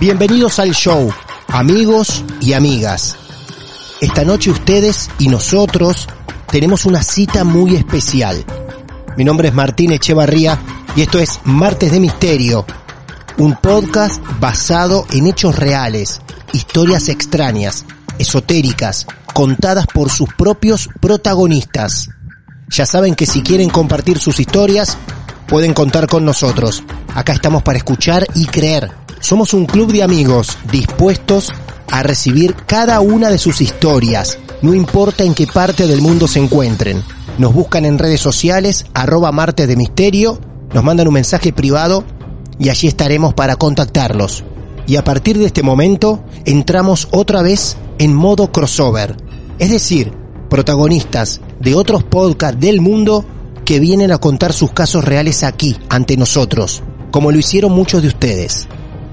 Bienvenidos al show, amigos y amigas. Esta noche ustedes y nosotros tenemos una cita muy especial. Mi nombre es Martín Echevarría y esto es Martes de Misterio, un podcast basado en hechos reales, historias extrañas, esotéricas, contadas por sus propios protagonistas. Ya saben que si quieren compartir sus historias, pueden contar con nosotros. Acá estamos para escuchar y creer. Somos un club de amigos dispuestos a recibir cada una de sus historias, no importa en qué parte del mundo se encuentren. Nos buscan en redes sociales, arroba martes de misterio, nos mandan un mensaje privado y allí estaremos para contactarlos. Y a partir de este momento entramos otra vez en modo crossover, es decir, protagonistas de otros podcasts del mundo que vienen a contar sus casos reales aquí, ante nosotros, como lo hicieron muchos de ustedes.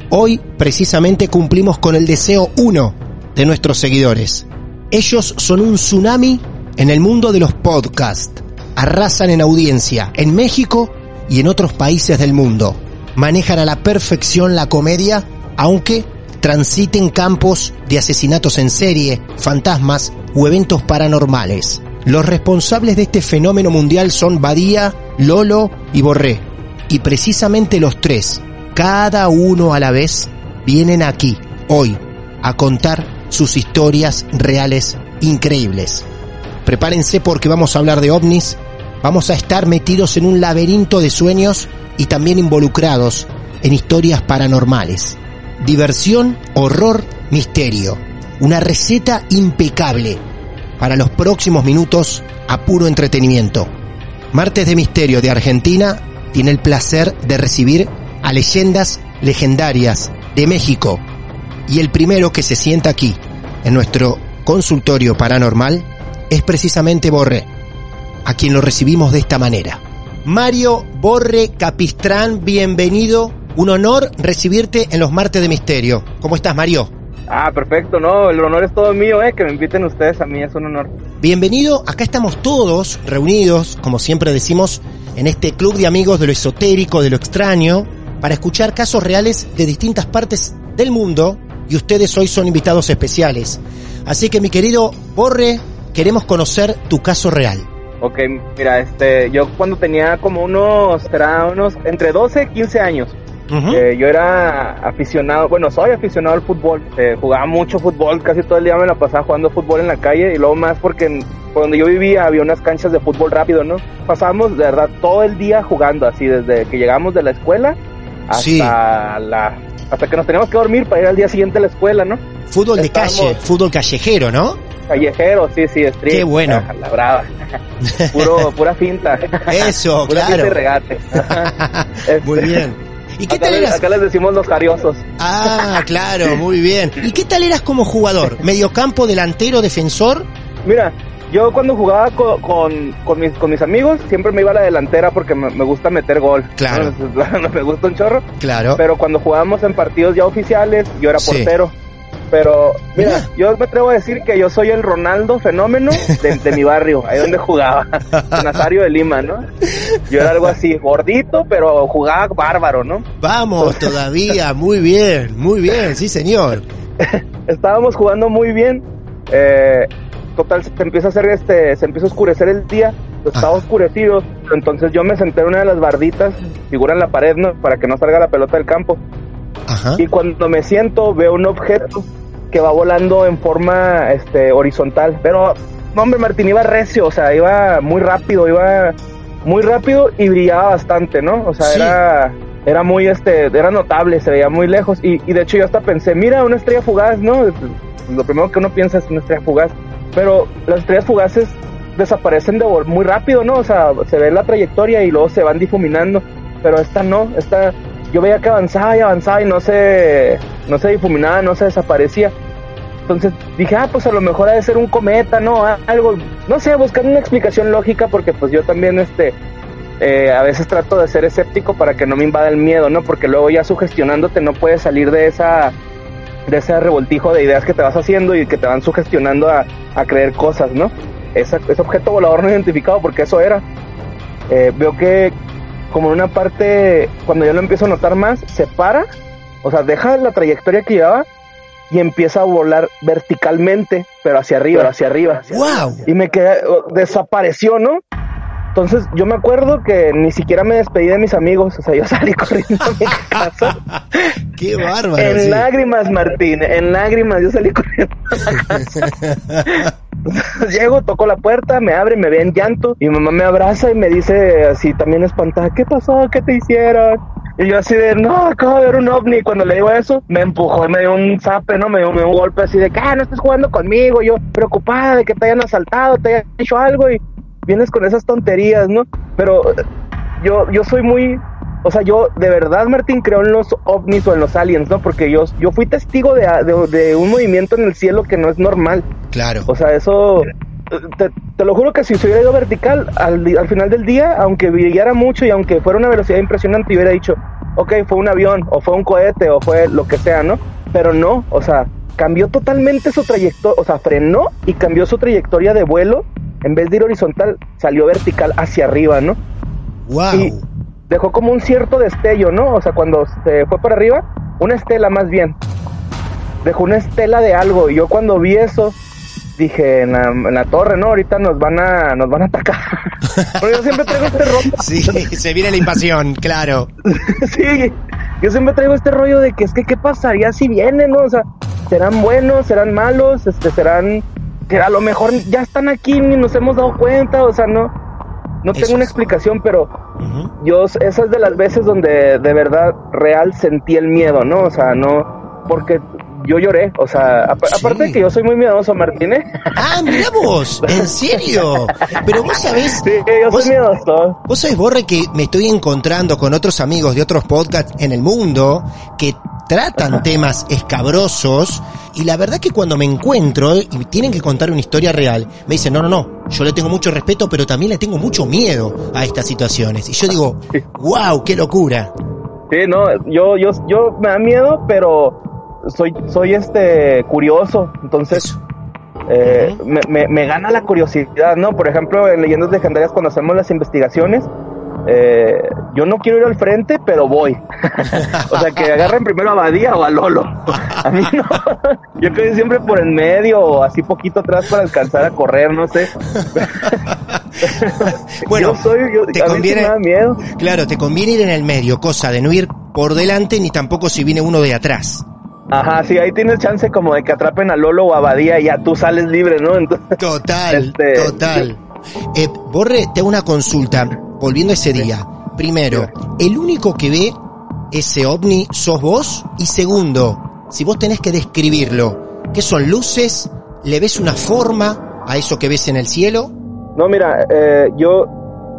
Hoy precisamente cumplimos con el deseo uno de nuestros seguidores. Ellos son un tsunami en el mundo de los podcasts. Arrasan en audiencia en México y en otros países del mundo. Manejan a la perfección la comedia, aunque transiten campos de asesinatos en serie, fantasmas o eventos paranormales. Los responsables de este fenómeno mundial son Badía, Lolo y Borré. Y precisamente los tres, cada uno a la vez, vienen aquí, hoy, a contar sus historias reales increíbles. Prepárense porque vamos a hablar de ovnis, vamos a estar metidos en un laberinto de sueños y también involucrados en historias paranormales. Diversión, horror, misterio. Una receta impecable para los próximos minutos a puro entretenimiento. Martes de Misterio de Argentina tiene el placer de recibir a leyendas legendarias de México. Y el primero que se sienta aquí, en nuestro consultorio paranormal, es precisamente Borre, a quien lo recibimos de esta manera. Mario Borre Capistrán, bienvenido. Un honor recibirte en los martes de misterio. ¿Cómo estás, Mario? Ah, perfecto, no, el honor es todo mío, eh, que me inviten ustedes a mí, es un honor. Bienvenido, acá estamos todos reunidos, como siempre decimos, en este club de amigos de lo esotérico, de lo extraño, para escuchar casos reales de distintas partes del mundo y ustedes hoy son invitados especiales. Así que mi querido Borre, queremos conocer tu caso real. Ok, mira, este, yo cuando tenía como unos, será unos, entre 12 y 15 años, Eh, yo era aficionado, bueno, soy aficionado al fútbol, eh, jugaba mucho fútbol, casi todo el día me la pasaba jugando fútbol en la calle y luego más porque en- por donde yo vivía había unas canchas de fútbol rápido, ¿no? Pasábamos de verdad todo el día jugando así, desde que llegamos de la escuela hasta Sí. la, hasta que nos teníamos que dormir para ir al día siguiente a la escuela, ¿no? Fútbol de calle, fútbol callejero, ¿no? Callejero, sí, sí, street. Qué bueno. Ah, La brava. Puro, pura finta. Eso, Pura claro. finta y regate. Este, Muy bien. ¿Y qué Acá, tal eras? acá les decimos los jariosos. Ah, claro, muy bien. ¿Y qué tal eras como jugador? ¿Mediocampo, delantero, defensor? Mira, yo cuando jugaba co- con, con, mis, con mis amigos siempre me iba a la delantera porque me, me gusta meter gol. Claro. me gusta un chorro. Claro. Pero cuando jugábamos en partidos ya oficiales, yo era Sí. portero. Pero, mira, Mira. yo me atrevo a decir que yo soy el Ronaldo fenómeno de, de mi barrio, ahí donde jugaba, Nazario de Lima, ¿no? Yo era algo así, gordito, pero jugaba bárbaro, ¿no? Vamos todavía, muy bien, muy bien, sí señor. Estábamos jugando muy bien, eh, total, se empieza a hacer este, se empieza a oscurecer el día, estaba Ajá. oscurecido, entonces yo me senté en una de las barditas, figura en la pared, ¿no? Para que no salga la pelota del campo. Ajá. y cuando me siento veo un objeto que va volando en forma este horizontal. Pero no hombre Martín iba recio o sea iba muy rápido iba muy rápido y brillaba bastante no o sea Sí. era era muy este era notable se veía muy lejos. Y, y de hecho yo hasta pensé mira una estrella fugaz no lo primero que uno piensa es una estrella fugaz. Pero las estrellas fugaces desaparecen de muy rápido no o sea se ve la trayectoria y luego se van difuminando. Pero esta no esta yo veía que avanzaba y avanzaba y no se, no se difuminaba, no se desaparecía. Entonces dije, ah, pues a lo mejor ha de ser un cometa, ¿no? Algo, no sé, buscando una explicación lógica porque pues yo también, este, eh, a veces trato de ser escéptico para que no me invada el miedo, ¿no? Porque luego ya sugestionándote no puedes salir de esa, de ese revoltijo de ideas que te vas haciendo y que te van sugestionando a, a creer cosas, ¿no? Esa- ese objeto volador no identificado porque eso era. Eh, veo que como en una parte, cuando yo lo empiezo a notar más, se para, o sea, deja la trayectoria que llevaba y empieza a volar verticalmente, pero hacia arriba, hacia arriba. Wow. Y me quedé, desapareció, ¿no? Entonces yo me acuerdo que ni siquiera me despedí de mis amigos, o sea, yo salí corriendo a mi casa Qué bárbaro. en sí. lágrimas, Martín, en lágrimas, yo salí corriendo a la casa. Llego, toco la puerta, me abre, me ve en llanto, y mi mamá me abraza y me dice así también espantada, ¿qué pasó? ¿Qué te hicieron? Y yo así de, no, acabo de ver un ovni. Cuando le digo eso, me empujó y me dio un zape, ¿no? Me dio, un golpe así de ah, no estás jugando conmigo. Yo preocupada de que te hayan asaltado, te hayan hecho algo y vienes con esas tonterías, ¿no? Pero eh, yo, yo soy muy, o sea, yo de verdad, Martín, creo en los ovnis o en los aliens, ¿no? Porque yo, yo fui testigo de, de, de un movimiento en el cielo que no es normal. Claro. O sea, eso, te, te lo juro que si se hubiera ido vertical, al, al final del día, aunque brillara mucho y aunque fuera una velocidad impresionante, yo hubiera dicho, ok, fue un avión, o fue un cohete, o fue lo que sea, ¿no? Pero no, o sea, cambió totalmente su trayectoria, o sea, frenó y cambió su trayectoria de vuelo, en vez de ir horizontal, salió vertical hacia arriba, ¿no? wow. Y dejó como un cierto destello, ¿no? O sea, cuando se fue para arriba, una estela más bien. Dejó una estela de algo. Y yo cuando vi eso, dije, en la, en la torre, ¿no? Ahorita nos van a, nos van a atacar. Pero yo siempre traigo este rollo. Sí, se viene la invasión, claro. sí, yo siempre traigo este rollo de que es que qué pasaría si vienen, ¿no? O sea, serán buenos, serán malos, este, serán que a lo mejor ya están aquí ni nos hemos dado cuenta, o sea, no, no Eso tengo una explicación, pero Ujú. yo esa es de las veces donde de verdad real sentí el miedo, ¿no? O sea, no, porque yo lloré, o sea, Sí. aparte de que yo soy muy miedoso, Martín, ¿eh? Ah, mira vos, en serio. Pero vos sabés, Sí, yo vos, soy miedoso. vos sabés, Borre, que me estoy encontrando con otros amigos de otros podcasts en el mundo que tratan temas escabrosos y la verdad que cuando me encuentro y tienen que contar una historia real, me dicen, no, no, no, yo le tengo mucho respeto, pero también le tengo mucho miedo a estas situaciones. Y yo digo, wow, qué locura. Sí, no, yo, yo, yo me da miedo, pero soy, soy este curioso, entonces eh, me, me, me gana la curiosidad, ¿no? Por ejemplo, en Leyendas Legendarias cuando hacemos las investigaciones, eh, yo no quiero ir al frente, pero voy. o sea, que agarren primero a Badía o a Lolo. A mí no. Yo quedé siempre por en medio o así poquito atrás para alcanzar a correr, no sé. Bueno, yo soy, yo, te sí conviene- me da miedo. Claro, te conviene ir en el medio, cosa de no ir por delante ni tampoco si viene uno de atrás. Ajá, sí, ahí tienes chance como de que atrapen a Lolo o a Badía y ya tú sales libre, ¿no? Entonces, Total, Este, total. Eh, Borre, te hago una consulta, volviendo a ese día. Primero, ¿el único que ve ese ovni sos vos? Y segundo, si vos tenés que describirlo, ¿qué son luces? ¿Le ves una forma a eso que ves en el cielo? no, mira, eh, yo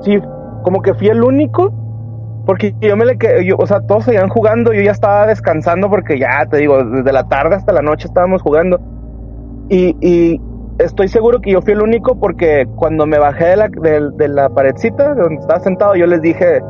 sí, como que fui el único, porque yo me le quedé, yo, o sea, todos seguían jugando, yo ya estaba descansando porque ya, te digo, desde la tarde hasta la noche estábamos jugando. Y, y estoy seguro que yo fui el único porque cuando me bajé de la, de, de la paredcita donde estaba sentado, yo les dije,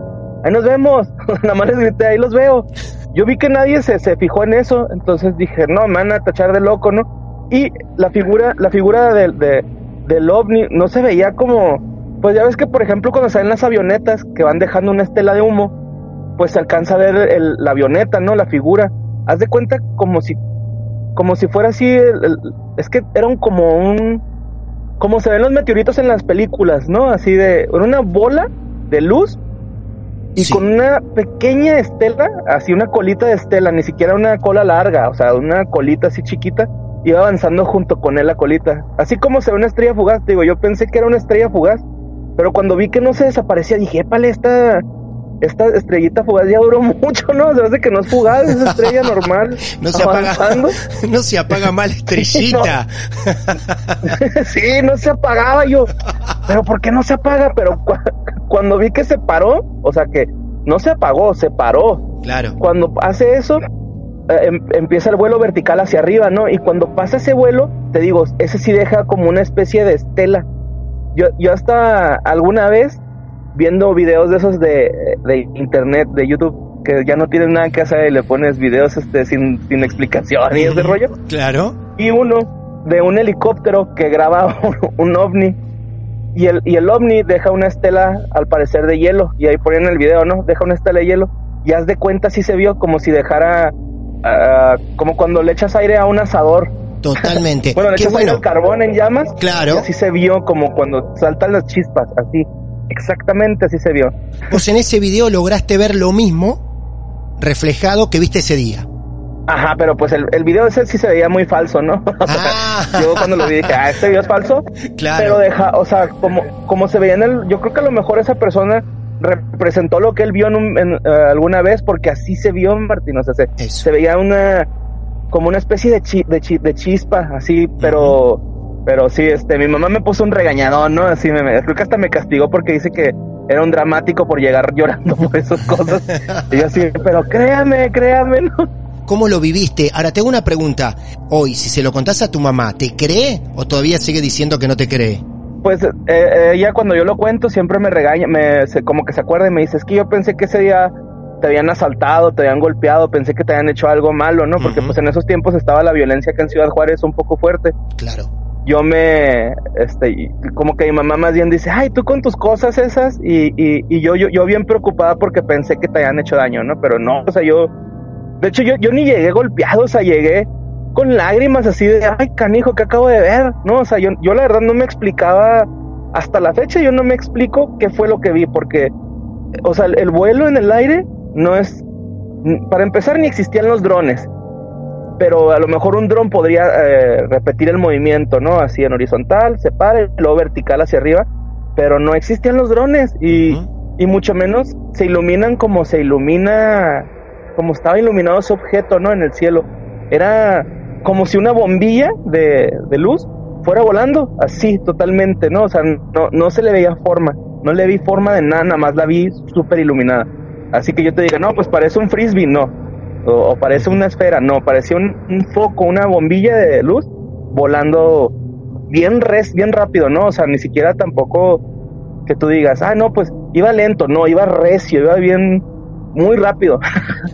ahí nos vemos. Nada más les grité, ahí los veo. Yo vi que nadie se, se fijó en eso, entonces dije, no, me van a tachar de loco, ¿no? Y la figura, la figura de, de, del ovni no se veía como, pues ya ves que por ejemplo cuando salen las avionetas que van dejando una estela de humo, pues se alcanza a ver el, la avioneta, ¿no? La figura. Haz de cuenta como si, como si fuera así, el, el, es que era un como un, como se ven los meteoritos en las películas, ¿no? Así de, era una bola de luz y Sí. con una pequeña estela, así una colita de estela, ni siquiera una cola larga, o sea, una colita así chiquita, iba avanzando junto con él la colita. Así como se ve una estrella fugaz, digo, yo pensé que era una estrella fugaz, pero cuando vi que no se desaparecía, dije, épale, esta, esta estrellita fugaz ya duró mucho, ¿no? Se hace que no es fugaz, es estrella normal. No se apaga, no se apaga mal estrellita. sí, no se apagaba yo. Pero ¿por qué no se apaga? Pero cu- cuando vi que se paró, o sea que no se apagó, se paró. Claro. Cuando hace eso, eh, em- empieza el vuelo vertical hacia arriba, ¿no? Y cuando pasa ese vuelo, te digo, ese sí deja como una especie de estela. Yo, yo hasta alguna vez, viendo videos de esos de, de internet, de YouTube, que ya no tienen nada que hacer y le pones videos este, sin, sin explicación y ese rollo, Claro. y uno de un helicóptero que graba un, un ovni y el, y el ovni deja una estela al parecer de hielo y ahí ponen el video, ¿no? Deja una estela de hielo y haz de cuenta si se vio como si dejara ah, como cuando le echas aire a un asador. Totalmente. Bueno, le echas aire al carbón en llamas Claro. y así se vio como cuando saltan las chispas, así. Exactamente así se vio. Vos en ese video lograste ver lo mismo reflejado que viste ese día. Ajá, pero pues el, el video ese sí se veía muy falso, ¿no? O sea, Ah. yo cuando lo vi dije, ah, este video es falso. Claro. Pero deja, o sea, como, como se veía en el, yo creo que a lo mejor esa persona representó lo que él vio en, un- en, eh, alguna vez porque así se vio Martín, o sea, se, se veía una, como una especie de, chi- de, chi- de chispa, así, pero, pero sí, este, mi mamá me puso un regañadón, ¿no? Así, me, me- creo que hasta me castigó porque dice que era un dramático por llegar llorando por esas cosas. y yo así, pero créame, créame, ¿no? ¿Cómo lo viviste? Ahora te hago una pregunta. Hoy, si se lo contás a tu mamá, ¿te cree o todavía sigue diciendo que no te cree? Pues eh, eh, ella cuando yo lo cuento siempre me regaña, me, se- como que se acuerda y me dice, es que yo pensé que ese día te habían asaltado, te habían golpeado, pensé que te habían hecho algo malo, ¿no? Porque pues en esos tiempos estaba la violencia acá en Ciudad Juárez un poco fuerte. Claro. Yo me, este, como que mi mamá más bien dice, ay, tú con tus cosas esas, y, y, y yo, yo, yo bien preocupada porque pensé que te habían hecho daño, ¿no? Pero no, o sea, yo, de hecho yo, yo ni llegué golpeado, o sea, llegué con lágrimas así de, ay, canijo, que acabo de ver, ¿no? O sea, yo, yo la verdad no me explicaba, hasta la fecha yo no me explico qué fue lo que vi, porque, o sea, el vuelo en el aire no es, para empezar ni existían los drones, pero a lo mejor un dron podría eh, repetir el movimiento, ¿no? Así en horizontal, se para, y luego vertical hacia arriba, pero no existían los drones y, y mucho menos se iluminan como se ilumina, como estaba iluminado ese objeto, ¿no? En el cielo. Era como si una bombilla de, de luz fuera volando, así totalmente, ¿no? O sea, no, no se le veía forma, no le vi forma de nada, nada más la vi súper iluminada. Así que yo te diga, no, pues parece un frisbee, no. O, parece una esfera, no, parecía un, un foco, una bombilla de luz volando bien res, bien rápido, ¿no? O sea, ni siquiera tampoco que tú digas, ah, no, pues iba lento, no, iba recio, iba bien, muy rápido.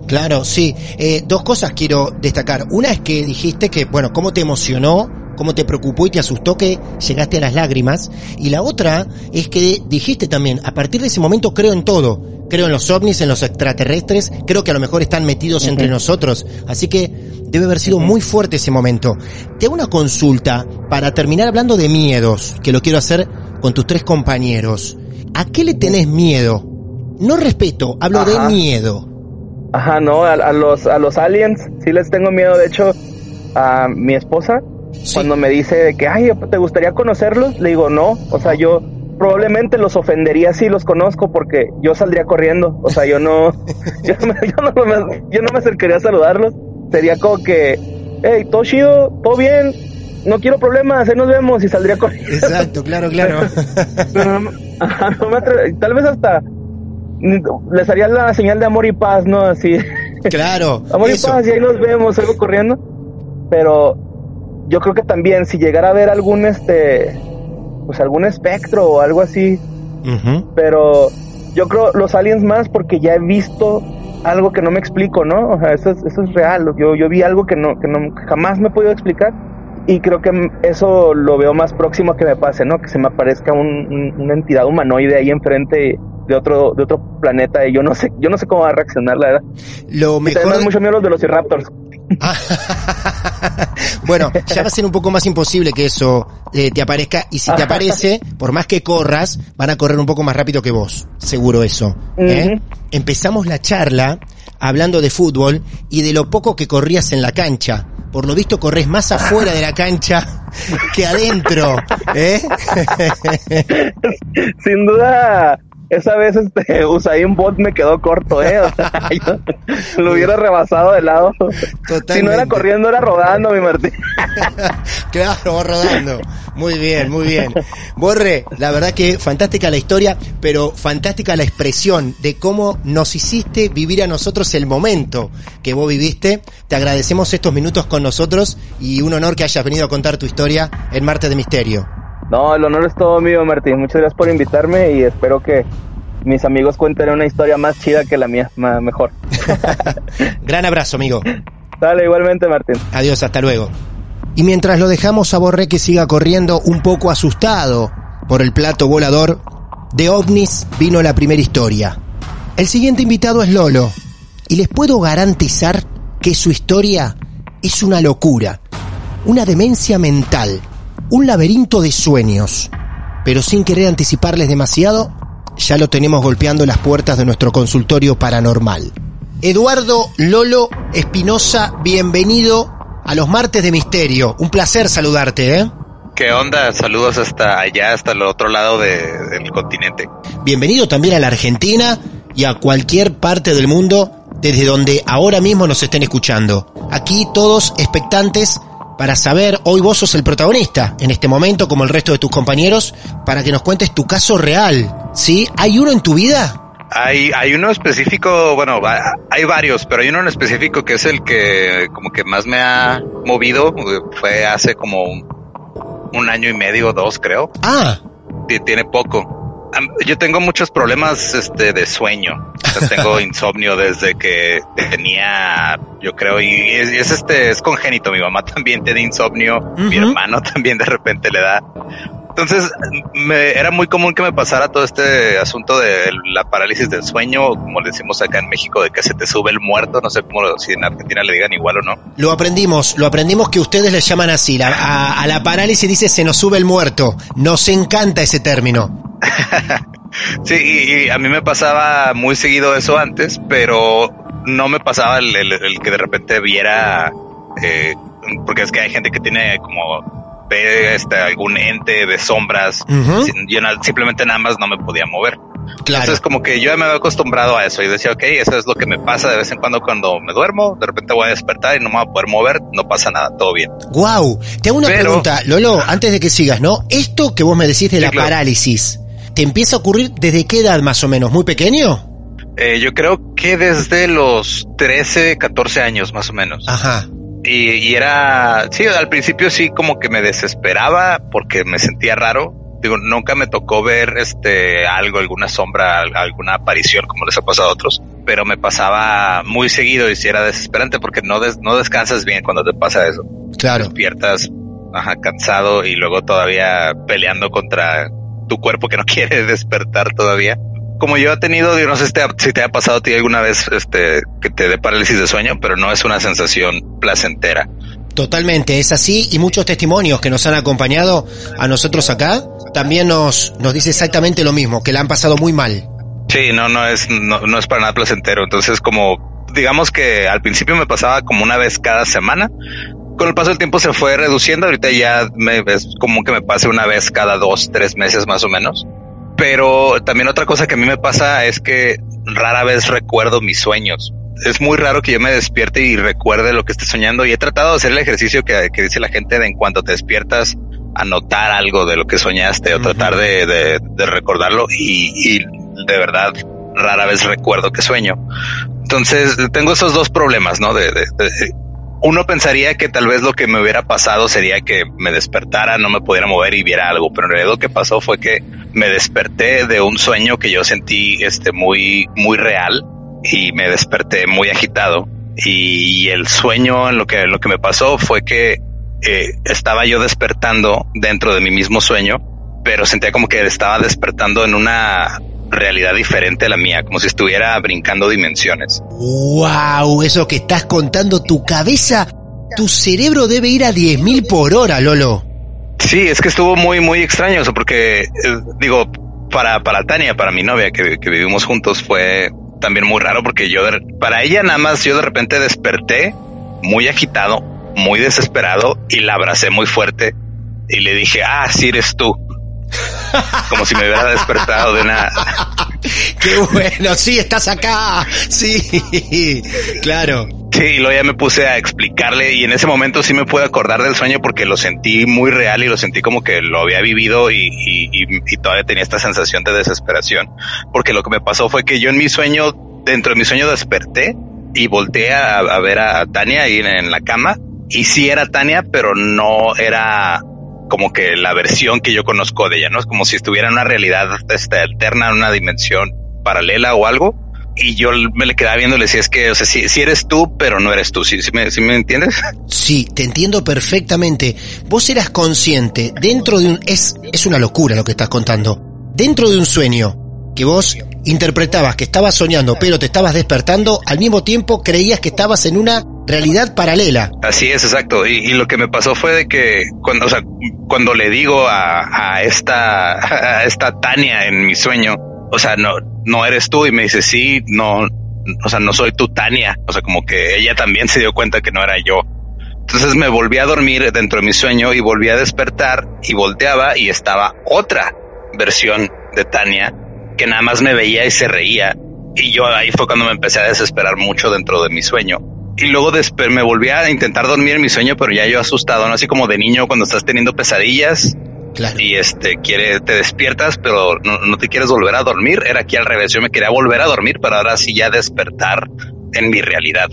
Claro, sí. Eh, dos cosas quiero destacar. Una es que dijiste que, bueno, cómo te emocionó, cómo te preocupó y te asustó que llegaste a las lágrimas. Y la otra es que dijiste también, a partir de ese momento creo en todo. Creo en los ovnis, en los extraterrestres, creo que a lo mejor están metidos entre nosotros. Así que debe haber sido muy fuerte ese momento. Te hago una consulta para terminar hablando de miedos, que lo quiero hacer con tus tres compañeros. ¿A qué le tenés miedo? No respeto, hablo Ajá. de miedo. Ajá, no, a, a los, a los aliens sí les tengo miedo. De hecho, a mi esposa, Sí. cuando me dice de que, ay, ¿te gustaría conocerlos? Le digo, no. O sea, yo probablemente los ofendería si los conozco porque yo saldría corriendo. O sea, yo no, yo me, yo no me- yo no me acercaría a saludarlos. Sería como que, hey, todo chido, todo bien, no quiero problemas, ahí nos vemos y saldría corriendo. Exacto, claro, claro. Pero no, ajá, no me atre- tal vez hasta les haría la señal de amor y paz, ¿no? Así. claro. Amor y paz, y ahí nos vemos, salgo corriendo. Pero yo creo que también si llegara a ver algún este pues algún espectro o algo así pero yo creo los aliens más porque ya he visto algo que no me explico no o sea eso es, eso es real. Yo yo vi algo que no que no jamás me he podido explicar y creo que eso lo veo más próximo a que me pase no que se me aparezca un, una entidad humanoide ahí enfrente de otro de otro planeta y yo no sé yo no sé cómo va a reaccionar la verdad. Lo mejor mucho miedo los velociraptors bueno, ya va a ser un poco más imposible que eso eh, te aparezca y si te aparece, por más que corras, van a correr un poco más rápido que vos, seguro eso. ¿eh? Empezamos la charla hablando de fútbol y de lo poco que corrías en la cancha. Por lo visto corres más afuera de la cancha que adentro. ¿eh? Sin duda, esa vez este Usain Bot me quedó corto, eh. lo hubiera rebasado de lado. Si no era corriendo, era rodando, mi Martín. claro, rodando. Muy bien, muy bien. Borre, la verdad que fantástica la historia, pero fantástica la expresión de cómo nos hiciste vivir a nosotros el momento que vos viviste. Te agradecemos estos minutos con nosotros y un honor que hayas venido a contar tu historia en Marte de Misterio. No, el honor es todo mío, Martín. Muchas gracias por invitarme y espero que mis amigos cuenten una historia más chida que la mía, mejor. Gran abrazo, amigo. Dale, igualmente, Martín. Adiós, hasta luego. Y mientras lo dejamos a Borré que siga corriendo un poco asustado por el plato volador, de ovnis vino la primera historia. El siguiente invitado es Lolo, y les puedo garantizar que su historia es una locura, una demencia mental un laberinto de sueños. Pero sin querer anticiparles demasiado, ya lo tenemos golpeando las puertas de nuestro consultorio paranormal. Eduardo Lolo Espinosa, bienvenido a los martes de misterio. Un placer saludarte, ¿eh? ¿Qué onda? Saludos hasta allá, hasta el otro lado del continente. Bienvenido también a la Argentina y a cualquier parte del mundo desde donde ahora mismo nos estén escuchando. Aquí todos expectantes para saber, hoy vos sos el protagonista en este momento, como el resto de tus compañeros, para que nos cuentes tu caso real. ¿Sí? ¿Hay uno en tu vida? Hay, hay uno específico, bueno, hay varios, pero hay uno en específico que es el que como que más me ha movido. Fue hace como un, un año y medio, dos creo. Ah. Tiene poco yo tengo muchos problemas este, de sueño. tengo insomnio desde que tenía, yo creo, y es, este, es congénito. Mi mamá también tiene insomnio, mi hermano también de repente le da. Entonces, me, era muy común que me pasara todo este asunto de la parálisis del sueño, como le decimos acá en México, de que se te sube el muerto. No sé cómo si en Argentina le digan igual o no. Lo aprendimos, lo aprendimos que ustedes le llaman así. a, a la parálisis dice se nos sube el muerto. Nos encanta ese término. sí, y, a mí me pasaba muy seguido eso antes, pero no me pasaba el, que de repente viera, eh, porque es que hay gente que tiene como ve este, algún ente de sombras, yo simplemente nada más no me podía mover. Claro. Entonces como que yo me había acostumbrado a eso y decía, ok, eso es lo que me pasa de vez en cuando cuando me duermo, de repente voy a despertar y no me voy a poder mover, no pasa nada, todo bien. Wow, te hago una pregunta, Lolo, antes de que sigas, ¿no? Esto que vos me decís de la parálisis, ¿Te empieza a ocurrir desde qué edad más o menos? ¿Muy pequeño? Eh, yo creo que desde los 13, 14 años más o menos. Ajá. Y, era, sí, al principio sí como que me desesperaba porque me sentía raro. Digo, nunca me tocó ver este algo, alguna sombra, alguna aparición como les ha pasado a otros, pero me pasaba muy seguido y sí era desesperante porque no, no descansas bien cuando te pasa eso. Claro. Despiertas ajá, cansado y luego todavía peleando contra tu cuerpo que no quiere despertar todavía. Como yo he tenido, yo no sé si te, ha pasado a ti alguna vez este, que te dé parálisis de sueño, pero no es una sensación placentera. Totalmente, es así y muchos testimonios que nos han acompañado a nosotros acá también nos, nos dice exactamente lo mismo, que la han pasado muy mal. Sí, no, no es, no, no es para nada placentero. Entonces, como digamos que al principio me pasaba como una vez cada semana, con el paso del tiempo se fue reduciendo. Ahorita ya me, es común que me pase una vez cada dos, tres meses más o menos. Pero también otra cosa que a mí me pasa es que rara vez recuerdo mis sueños. Es muy raro que yo me despierte y recuerde lo que esté soñando. Y he tratado de hacer el ejercicio que, dice la gente de en cuanto te despiertas, anotar algo de lo que soñaste o tratar de, recordarlo. Y, de verdad, rara vez recuerdo que sueño. Entonces tengo esos dos problemas, ¿no? de, uno pensaría que tal vez lo que me hubiera pasado sería que me despertara, no me pudiera mover y viera algo, pero en realidad lo que pasó fue que me desperté de un sueño que yo sentí este muy muy real y me desperté muy agitado y el sueño lo que lo que me pasó fue que eh, estaba yo despertando dentro de mi mismo sueño, pero sentía como que estaba despertando en una realidad diferente a la mía, como si estuviera brincando dimensiones. ¡Wow! Eso que estás contando, tu cabeza, tu cerebro debe ir a 10.000 por hora, Lolo. Sí, es que estuvo muy, muy extraño eso, porque eh, digo, para, para Tania, para mi novia que, que, vivimos juntos, fue también muy raro porque yo, para ella nada más, yo de repente desperté muy agitado, muy desesperado y la abracé muy fuerte y le dije, ah, sí eres tú. Como si me hubiera despertado de una. Qué bueno, sí, estás acá. Sí, claro. Sí, y luego ya me puse a explicarle y en ese momento sí me pude acordar del sueño porque lo sentí muy real y lo sentí como que lo había vivido y, y, y, todavía tenía esta sensación de desesperación. Porque lo que me pasó fue que yo en mi sueño, dentro de mi sueño desperté y volteé a, ver a Tania ahí en la cama y sí era Tania, pero no era como que la versión que yo conozco de ella, ¿no? Es como si estuviera en una realidad este, alterna, en una dimensión paralela o algo. Y yo me le quedaba viendo y le decía, es que, o sea, si, eres tú, pero no eres tú, ¿sí, me, me entiendes? Sí, te entiendo perfectamente. Vos eras consciente dentro de un... Es, es una locura lo que estás contando. Dentro de un sueño que vos interpretabas que estabas soñando, pero te estabas despertando, al mismo tiempo creías que estabas en una realidad paralela. Así es, exacto. Y, lo que me pasó fue de que cuando, o sea, cuando le digo a, a esta, a esta Tania en mi sueño, o sea, no, no eres tú y me dice, sí, no, o sea, no soy tu Tania. O sea, como que ella también se dio cuenta que no era yo. Entonces me volví a dormir dentro de mi sueño y volví a despertar y volteaba y estaba otra versión de Tania que nada más me veía y se reía. Y yo ahí fue cuando me empecé a desesperar mucho dentro de mi sueño y luego me volví a intentar dormir en mi sueño, pero ya yo asustado, ¿no? Así como de niño cuando estás teniendo pesadillas. Claro. Y este, quiere, te despiertas, pero no, te quieres volver a dormir. Era aquí al revés. Yo me quería volver a dormir, para ahora sí ya despertar en mi realidad.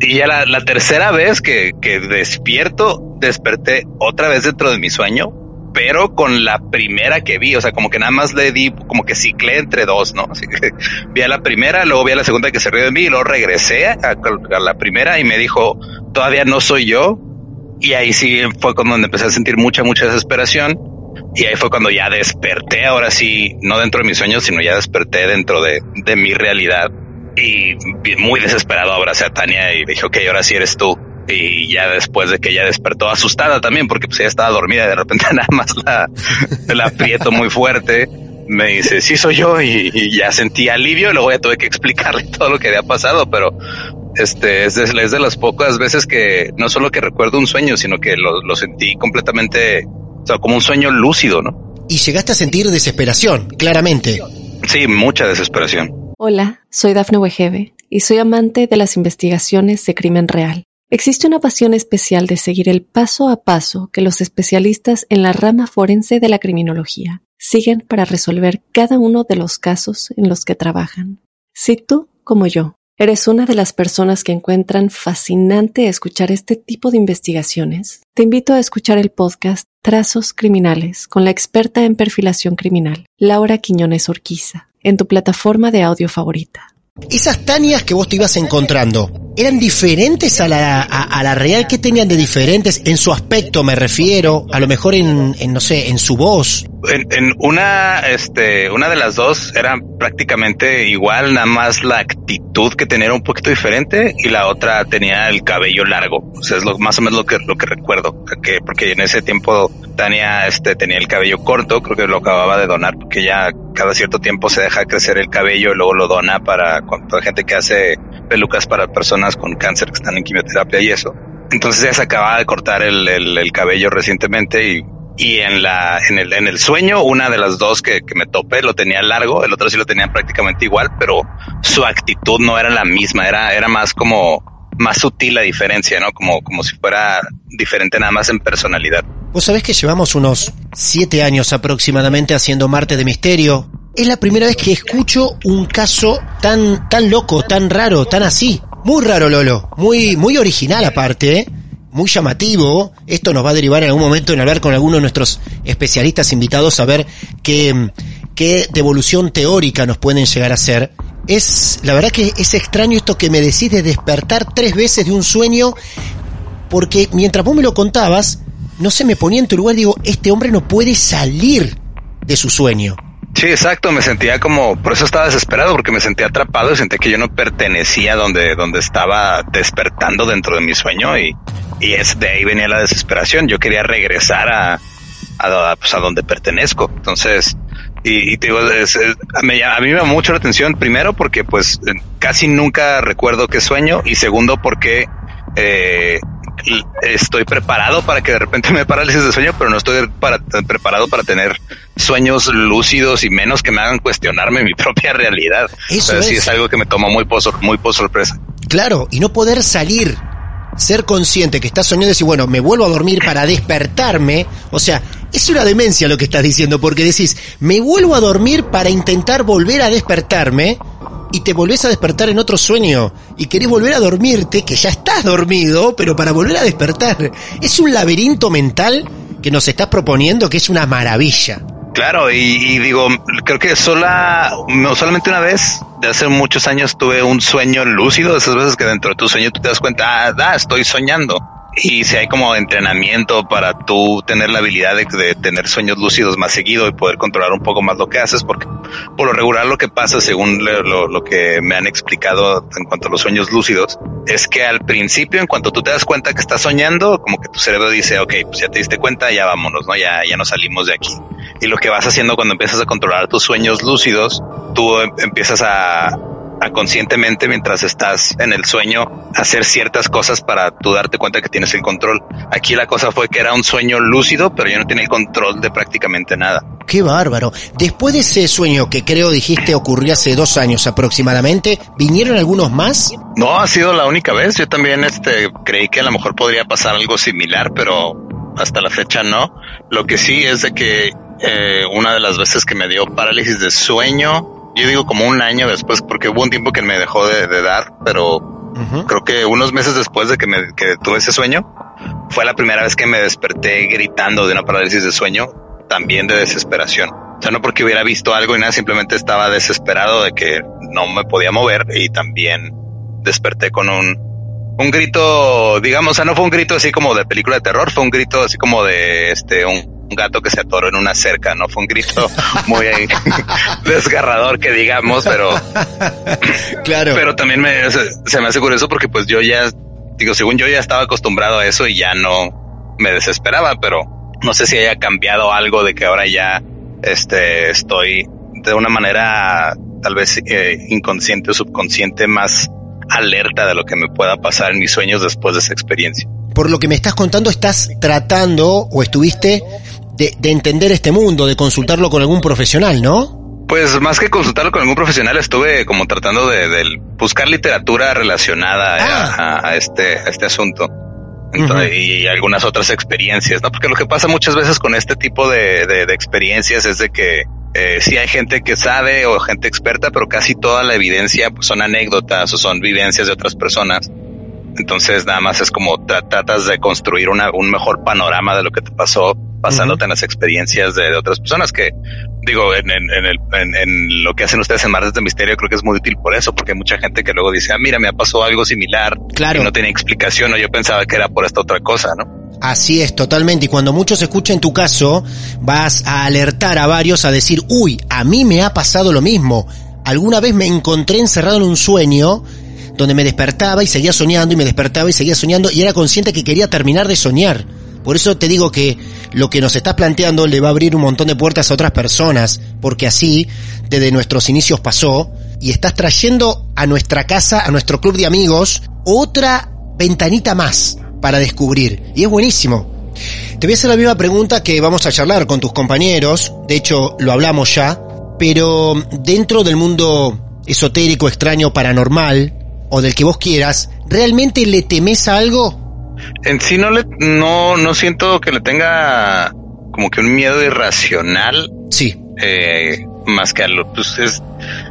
Y ya la, la tercera vez que, que despierto, desperté otra vez dentro de mi sueño, pero con la primera que vi, o sea, como que nada más le di, como que ciclé entre dos, ¿no? Así que vi a la primera, luego vi a la segunda que se rió de mí, y luego regresé a, la primera y me dijo, todavía no soy yo. Y ahí sí fue cuando empecé a sentir mucha, mucha desesperación. Y ahí fue cuando ya desperté, ahora sí, no dentro de mis sueños, sino ya desperté dentro de, de mi realidad. Y muy desesperado abracé a Tania y dije, ok, ahora sí eres tú y ya después de que ella despertó asustada también porque pues ella estaba dormida y de repente nada más la, la aprieto muy fuerte me dice sí soy yo y, ya sentí alivio y luego ya tuve que explicarle todo lo que había pasado pero este es de, es de las pocas veces que no solo que recuerdo un sueño sino que lo, lo sentí completamente o sea como un sueño lúcido no y llegaste a sentir desesperación claramente sí mucha desesperación Hola, soy Dafne Wegebe y soy amante de las investigaciones de crimen real. Existe una pasión especial de seguir el paso a paso que los especialistas en la rama forense de la criminología siguen para resolver cada uno de los casos en los que trabajan. Si tú, como yo, eres una de las personas que encuentran fascinante escuchar este tipo de investigaciones, te invito a escuchar el podcast Trazos Criminales con la experta en perfilación criminal, Laura Quiñones Orquiza, en tu plataforma de audio favorita. Esas Tanias que vos te ibas encontrando, ¿eran diferentes a la, a, la real? ¿Qué tenían de diferentes? En su aspecto me refiero, a lo mejor en, en no sé, en su voz. En, en, una, este, una de las dos era prácticamente igual, nada más la actitud que tenía era un poquito diferente y la otra tenía el cabello largo. O sea, es lo, más o menos lo que, lo que recuerdo, que, porque en ese tiempo Tania, este, tenía el cabello corto, creo que lo acababa de donar porque ya cada cierto tiempo se deja crecer el cabello y luego lo dona para, para gente que hace pelucas para personas con cáncer que están en quimioterapia y eso. Entonces ya se acababa de cortar el, el, el cabello recientemente y y en la en el en el sueño una de las dos que, que, me topé lo tenía largo el otro sí lo tenía prácticamente igual pero su actitud no era la misma era era más como más sutil la diferencia no como como si fuera diferente nada más en personalidad. Vos sabés que llevamos unos siete años aproximadamente haciendo Marte de Misterio es la primera vez que escucho un caso tan tan loco tan raro tan así Muy raro, Lolo. Muy, muy original aparte, ¿eh? muy llamativo. Esto nos va a derivar en algún momento en hablar con alguno de nuestros especialistas invitados a ver qué, qué devolución teórica nos pueden llegar a hacer. Es, la verdad que es extraño esto que me decís de despertar tres veces de un sueño, porque mientras vos me lo contabas, no se me ponía en tu lugar, digo, este hombre no puede salir de su sueño. Sí, exacto, me sentía como, por eso estaba desesperado, porque me sentía atrapado y sentía que yo no pertenecía donde, donde estaba despertando dentro de mi sueño y, y es de ahí venía la desesperación. Yo quería regresar a, a, pues, a donde pertenezco. Entonces, y, te digo, a, mí, a mí me da mucho la atención, primero porque pues casi nunca recuerdo qué sueño y segundo porque eh, estoy preparado para que de repente me parálisis de sueño, pero no estoy para, preparado para tener sueños lúcidos y menos que me hagan cuestionarme mi propia realidad. Eso es. sí es algo que me toma muy por, muy por sorpresa. Claro, y no poder salir, ser consciente que estás soñando y decir, bueno, me vuelvo a dormir para despertarme, o sea, es una demencia lo que estás diciendo, porque decís, me vuelvo a dormir para intentar volver a despertarme, y te volvés a despertar en otro sueño y querés volver a dormirte, que ya estás dormido, pero para volver a despertar. Es un laberinto mental que nos estás proponiendo que es una maravilla. Claro, y, digo, creo que sola, no solamente una vez, de hace muchos años tuve un sueño lúcido, esas veces que dentro de tu sueño tú te das cuenta, ah, da, estoy soñando y si hay como entrenamiento para tú tener la habilidad de, tener sueños lúcidos más seguido y poder controlar un poco más lo que haces, porque por lo regular lo que pasa, según lo, lo, que me han explicado en cuanto a los sueños lúcidos, es que al principio, en cuanto tú te das cuenta que estás soñando, como que tu cerebro dice, ok, pues ya te diste cuenta, ya vámonos, ¿no? Ya, ya nos salimos de aquí. Y lo que vas haciendo cuando empiezas a controlar tus sueños lúcidos, tú em, empiezas a, conscientemente mientras estás en el sueño hacer ciertas cosas para tú darte cuenta que tienes el control. Aquí la cosa fue que era un sueño lúcido, pero yo no tenía el control de prácticamente nada. Qué bárbaro. Después de ese sueño que creo dijiste ocurrió hace dos años aproximadamente, ¿vinieron algunos más? No, ha sido la única vez. Yo también este, creí que a lo mejor podría pasar algo similar, pero hasta la fecha no. Lo que sí es de que eh, una de las veces que me dio parálisis de sueño, yo digo como un año después, porque hubo un tiempo que me dejó de, dar, pero creo que unos meses después de que, me, que tuve ese sueño, fue la primera vez que me desperté gritando de una parálisis de sueño, también de desesperación. O sea, no porque hubiera visto algo y nada, simplemente estaba desesperado de que no me podía mover y también desperté con un, un grito, digamos, o sea, no fue un grito así como de película de terror, fue un grito así como de este, un un gato que se atoró en una cerca, ¿no? Fue un grito muy desgarrador que digamos, pero claro. Pero también me, se, me hace curioso porque pues yo ya, digo, según yo ya estaba acostumbrado a eso y ya no me desesperaba, pero no sé si haya cambiado algo de que ahora ya este estoy de una manera tal vez eh, inconsciente o subconsciente más alerta de lo que me pueda pasar en mis sueños después de esa experiencia. Por lo que me estás contando, estás tratando o estuviste de, entender este mundo, de consultarlo con algún profesional, ¿no? Pues más que consultarlo con algún profesional, estuve como tratando de, buscar literatura relacionada ah. a, este, a este asunto. y, algunas otras experiencias, ¿no? Porque lo que pasa muchas veces con este tipo de, experiencias es de que eh, sí hay gente que sabe o gente experta, pero casi toda la evidencia pues, son anécdotas o son vivencias de otras personas. Entonces nada más es como tratas de construir una, un mejor panorama de lo que te pasó basándote en las experiencias de, otras personas que digo en, en, en, el, en, lo que hacen ustedes en Martes de Misterio creo que es muy útil por eso porque hay mucha gente que luego dice ah mira me ha pasado algo similar claro y no tiene explicación o yo pensaba que era por esta otra cosa no Así es, totalmente. Y cuando muchos escuchen tu caso, vas a alertar a varios a decir, uy, a mí me ha pasado lo mismo. Alguna vez me encontré encerrado en un sueño donde me despertaba y seguía soñando y me despertaba y seguía soñando y era consciente que quería terminar de soñar. Por eso te digo que lo que nos estás planteando le va a abrir un montón de puertas a otras personas, porque así desde nuestros inicios pasó, y estás trayendo a nuestra casa, a nuestro club de amigos, otra ventanita más para descubrir. Y es buenísimo. Te voy a hacer la misma pregunta que vamos a charlar con tus compañeros, de hecho lo hablamos ya, pero dentro del mundo esotérico, extraño, paranormal, o del que vos quieras, ¿realmente le temes a algo? En sí no le, no, no siento que le tenga como que un miedo irracional. Sí. Eh, más que a lo, pues es,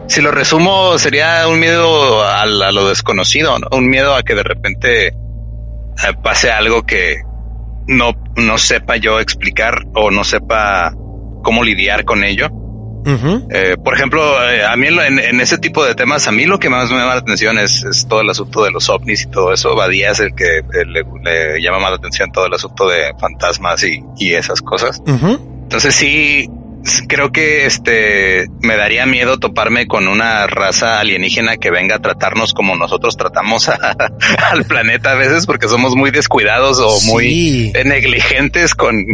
si lo resumo, sería un miedo a, lo desconocido, ¿no? un miedo a que de repente eh, pase algo que no, no sepa yo explicar o no sepa cómo lidiar con ello. Eh, por ejemplo, eh, a mí en, ese tipo de temas, a mí lo que más me llama la atención es, todo el asunto de los ovnis y todo eso. Badía es el que le, llama más la atención todo el asunto de fantasmas y, y esas cosas. Entonces sí, creo que este me daría miedo toparme con una raza alienígena que venga a tratarnos como nosotros tratamos al planeta a veces porque somos muy descuidados o muy negligentes con,